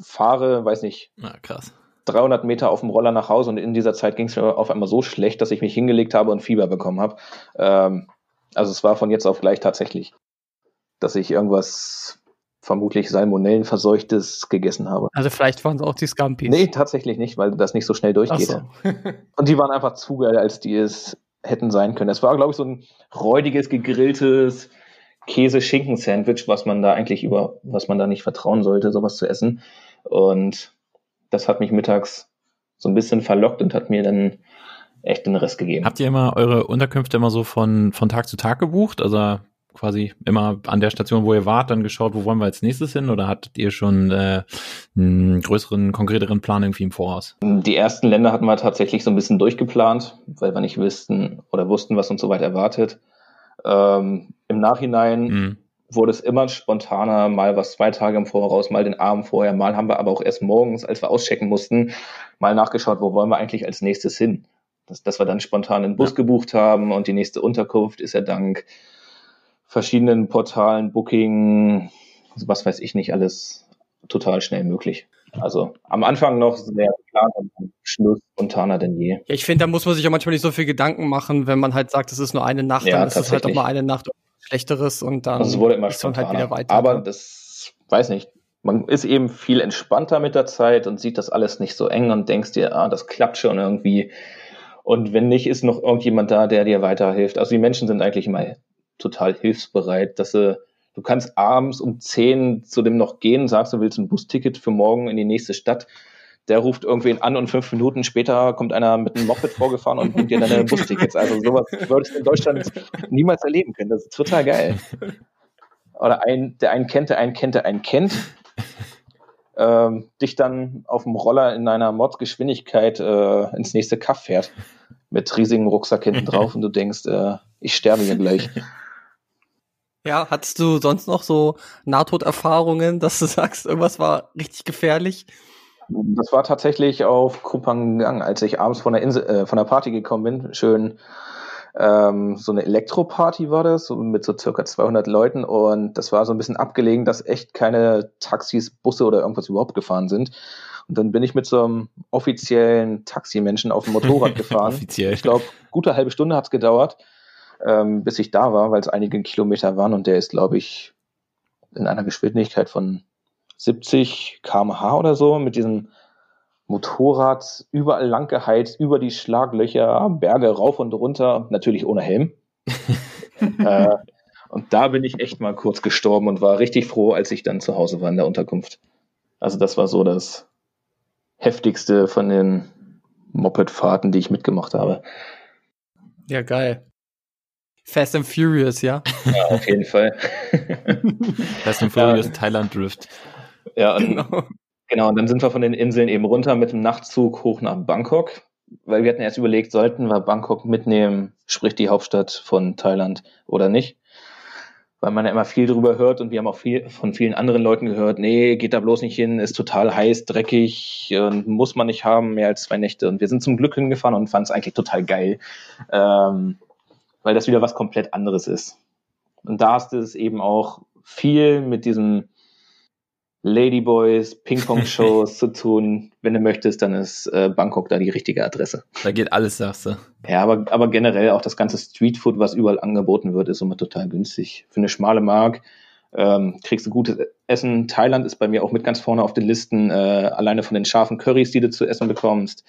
fahre, weiß nicht, Na, krass. 300 Meter auf dem Roller nach Hause und in dieser Zeit ging es mir auf einmal so schlecht, dass ich mich hingelegt habe und Fieber bekommen habe. Ähm, also es war von jetzt auf gleich tatsächlich, dass ich irgendwas vermutlich Salmonellenverseuchtes gegessen habe. Also vielleicht waren es auch die Scampis. Nee, tatsächlich nicht, weil das nicht so schnell durchgeht. so. Und die waren einfach zu geil, als die es hätten sein können. Es war, glaube ich, so ein räudiges, gegrilltes Käse-Schinken-Sandwich, was man da eigentlich über, was man da nicht vertrauen sollte, sowas zu essen. Und das hat mich mittags so ein bisschen verlockt und hat mir dann echt den Rest gegeben. Habt ihr immer eure Unterkünfte immer so von, von Tag zu Tag gebucht? Also quasi immer an der Station, wo ihr wart, dann geschaut, wo wollen wir als nächstes hin? Oder hattet ihr schon äh, einen größeren, konkreteren Plan irgendwie im Voraus? Die ersten Länder hatten wir tatsächlich so ein bisschen durchgeplant, weil wir nicht wussten oder wussten, was uns soweit erwartet. Ähm, Im Nachhinein Mhm. wurde es immer spontaner, mal was zwei Tage im Voraus, mal den Abend vorher, mal haben wir aber auch erst morgens, als wir auschecken mussten, mal nachgeschaut, wo wollen wir eigentlich als nächstes hin. Dass, dass wir dann spontan einen Bus Ja. gebucht haben und die nächste Unterkunft ist ja dank verschiedenen Portalen, Booking, was weiß ich nicht, alles total schnell möglich. Also am Anfang noch sehr und am Schluss spontaner denn je. Ja, ich finde, da muss man sich ja manchmal nicht so viel Gedanken machen, wenn man halt sagt, es ist nur eine Nacht, Ja, dann ist es halt auch mal eine Nacht schlechteres und dann Also es wurde immer ist halt wieder weiter. aber ne? das, weiß nicht, man ist eben viel entspannter mit der Zeit und sieht das alles nicht so eng und denkst dir, ah, das klappt schon irgendwie. Und wenn nicht, ist noch irgendjemand da, der dir weiterhilft. Also die Menschen sind eigentlich immer total hilfsbereit, dass sie, du kannst abends um 10 zu dem noch gehen, sagst, du willst ein Busticket für morgen in die nächste Stadt. Der ruft irgendwen an und fünf Minuten später kommt einer mit einem Moped vorgefahren und bringt dir deine Bustickets. Also sowas würdest du in Deutschland niemals erleben können. Das ist total geil. Oder ein, der einen kennt, der einen kennt, der einen kennt. Ähm, dich dann auf dem Roller in einer Mordgeschwindigkeit äh, ins nächste Kaff fährt. Mit riesigen Rucksack hinten drauf und du denkst, äh, ich sterbe hier gleich. Ja, hattest du sonst noch so Nahtoderfahrungen, dass du sagst, irgendwas war richtig gefährlich? Das war tatsächlich auf Kupangang, als ich abends von der Insel, äh, von der Party gekommen bin. Schön ähm, so eine Elektroparty war das, so mit so circa 200 Leuten und das war so ein bisschen abgelegen, dass echt keine Taxis, Busse oder irgendwas überhaupt gefahren sind. Und dann bin ich mit so einem offiziellen Taximenschen auf dem Motorrad gefahren. Offiziell. Ich glaube, gute halbe Stunde hat's gedauert, ähm, bis ich da war, weil es einige Kilometer waren und der ist, glaube ich, in einer Geschwindigkeit von 70 km/h oder so mit diesem Motorrad überall lang geheizt, über die Schlaglöcher, Berge rauf und runter, natürlich ohne Helm. äh, und da bin ich echt mal kurz gestorben und war richtig froh, als ich dann zu Hause war in der Unterkunft. Also das war so das heftigste von den Mopedfahrten, die ich mitgemacht habe. Ja, geil. Fast and Furious, ja. Ja, auf jeden Fall. Fast and Furious Thailand Drift. Ja, und, genau. Und dann sind wir von den Inseln eben runter mit dem Nachtzug hoch nach Bangkok, weil wir hatten erst überlegt, sollten wir Bangkok mitnehmen, sprich die Hauptstadt von Thailand oder nicht. Weil man ja immer viel drüber hört und wir haben auch viel von vielen anderen Leuten gehört, nee, geht da bloß nicht hin, ist total heiß, dreckig und muss man nicht haben, mehr als zwei Nächte. Und wir sind zum Glück hingefahren und fanden es eigentlich total geil, ähm, weil das wieder was komplett anderes ist. Und da hast du es eben auch viel mit diesem Ladyboys, Ping-Pong-Shows zu tun. Wenn du möchtest, dann ist äh, Bangkok da die richtige Adresse. Da geht alles, sagst du. Ja, aber, aber generell auch das ganze Streetfood, was überall angeboten wird, ist immer total günstig. Für eine schmale Mark ähm, kriegst du gutes Essen. Thailand ist bei mir auch mit ganz vorne auf den Listen, äh, alleine von den scharfen Currys, die du zu essen bekommst.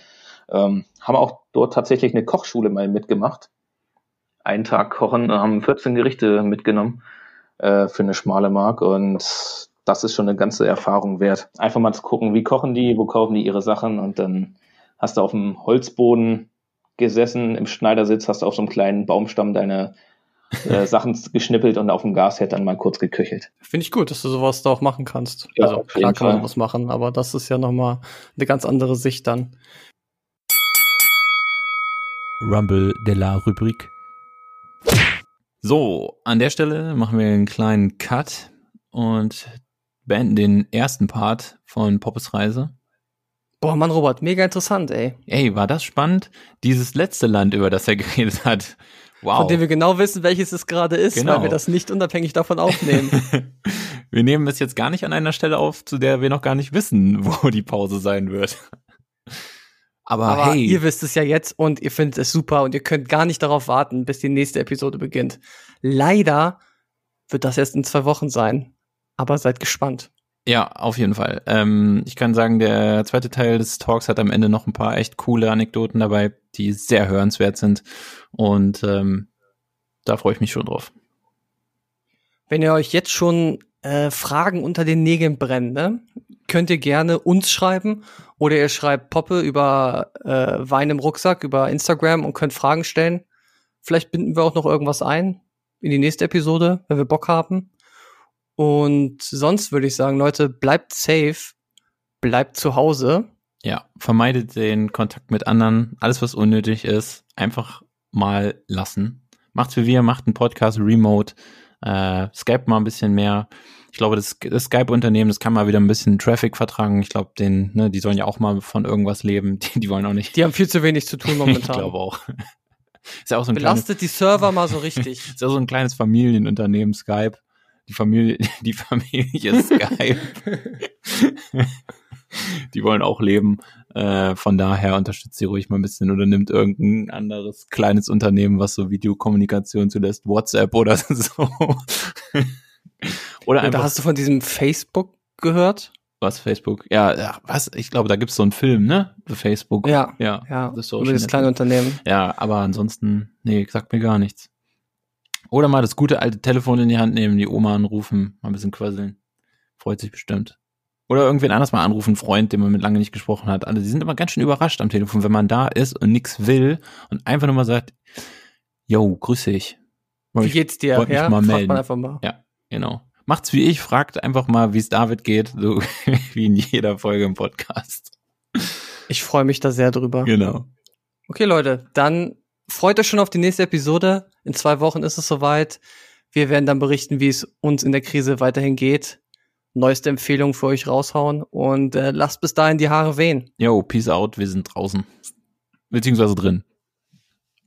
Ähm, haben auch dort tatsächlich eine Kochschule mal mitgemacht. Einen Tag kochen, haben 14 Gerichte mitgenommen äh, für eine schmale Mark und das ist schon eine ganze Erfahrung wert. Einfach mal zu gucken, wie kochen die, wo kaufen die ihre Sachen und dann hast du auf dem Holzboden gesessen, im Schneidersitz, hast du auf so einem kleinen Baumstamm deine äh, Sachen geschnippelt und auf dem Gasherd dann mal kurz geköchelt. Finde ich gut, dass du sowas da auch machen kannst. Ja, also klar kann man Fall. was machen, aber das ist ja nochmal eine ganz andere Sicht dann. Rumble de la Rubrik. So, an der Stelle machen wir einen kleinen Cut und beenden den ersten Part von Poppes Reise. Boah, Mann, Robert, mega interessant, ey. Ey, war das spannend? Dieses letzte Land, über das er geredet hat. Wow. Von dem wir genau wissen, welches es gerade ist, Genau. weil wir das nicht unabhängig davon aufnehmen. wir nehmen es jetzt gar nicht an einer Stelle auf, zu der wir noch gar nicht wissen, wo die Pause sein wird. Aber, Aber hey, ihr wisst es ja jetzt und ihr findet es super und ihr könnt gar nicht darauf warten, bis die nächste Episode beginnt. Leider wird das erst in zwei Wochen sein. Aber seid gespannt. Ja, auf jeden Fall. Ähm, ich kann sagen, der zweite Teil des Talks hat am Ende noch ein paar echt coole Anekdoten dabei, die sehr hörenswert sind. Und ähm, da freue ich mich schon drauf. Wenn ihr euch jetzt schon äh, Fragen unter den Nägeln brennen, ne, könnt ihr gerne uns schreiben oder ihr schreibt Poppe über äh, Wein im Rucksack über Instagram und könnt Fragen stellen. Vielleicht binden wir auch noch irgendwas ein in die nächste Episode, wenn wir Bock haben. Und sonst würde ich sagen, Leute, bleibt safe, bleibt zu Hause. Ja, vermeidet den Kontakt mit anderen. Alles, was unnötig ist, einfach mal lassen. Macht's wie wir, macht einen Podcast remote. Äh, Skype mal ein bisschen mehr. Ich glaube, das, das Skype-Unternehmen, das kann mal wieder ein bisschen Traffic vertragen. Ich glaube, den, ne, die sollen ja auch mal von irgendwas leben. Die, die wollen auch nicht. Die haben viel zu wenig zu tun ich momentan. glaube auch. Ist ja auch so ein kleines, Belastet die Server mal so richtig. ist ja so ein kleines Familienunternehmen, Skype. Die Familie, die Familie Skype. die wollen auch leben. Äh, von daher unterstützt sie ruhig mal ein bisschen oder nimmt irgendein anderes kleines Unternehmen, was so Videokommunikation zulässt, WhatsApp oder so. Oder Und da einfach hast du von diesem Facebook gehört? was Facebook. Ja, ja, was? Ich glaube, da gibt's so einen Film, ne? Für Facebook. Ja. ja. Ja, The über das kleine. Unternehmen. Ja, aber ansonsten, nee, sagt mir gar nichts. Oder mal das gute alte Telefon in die Hand nehmen, die Oma anrufen, mal ein bisschen quasseln. Freut sich bestimmt. Oder irgendwen anders mal anrufen, einen Freund, den man mit lange nicht gesprochen hat. Alle, die sind immer ganz schön überrascht am Telefon, wenn man da ist und nichts will und einfach nur mal sagt, yo, grüß dich. Wie geht's dir? wollte mich Ja, mal fragt melden. man einfach mal. Ja, genau. Macht's wie ich, fragt einfach mal, wie es David geht, so wie in jeder Folge im Podcast. Ich freue mich da sehr drüber. Genau. Okay, Leute, dann freut euch schon auf die nächste Episode. In zwei Wochen ist es soweit. Wir werden dann berichten, wie es uns in der Krise weiterhin geht. Neueste Empfehlungen für euch raushauen und äh, lasst bis dahin die Haare wehen. Yo, peace out, wir sind draußen. Beziehungsweise drin.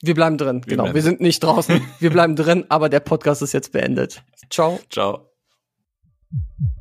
Wir bleiben drin. Wir genau, bleiben wir sind nicht draußen. wir bleiben drin, aber der Podcast ist jetzt beendet. Ciao. Ciao. Mm-hmm.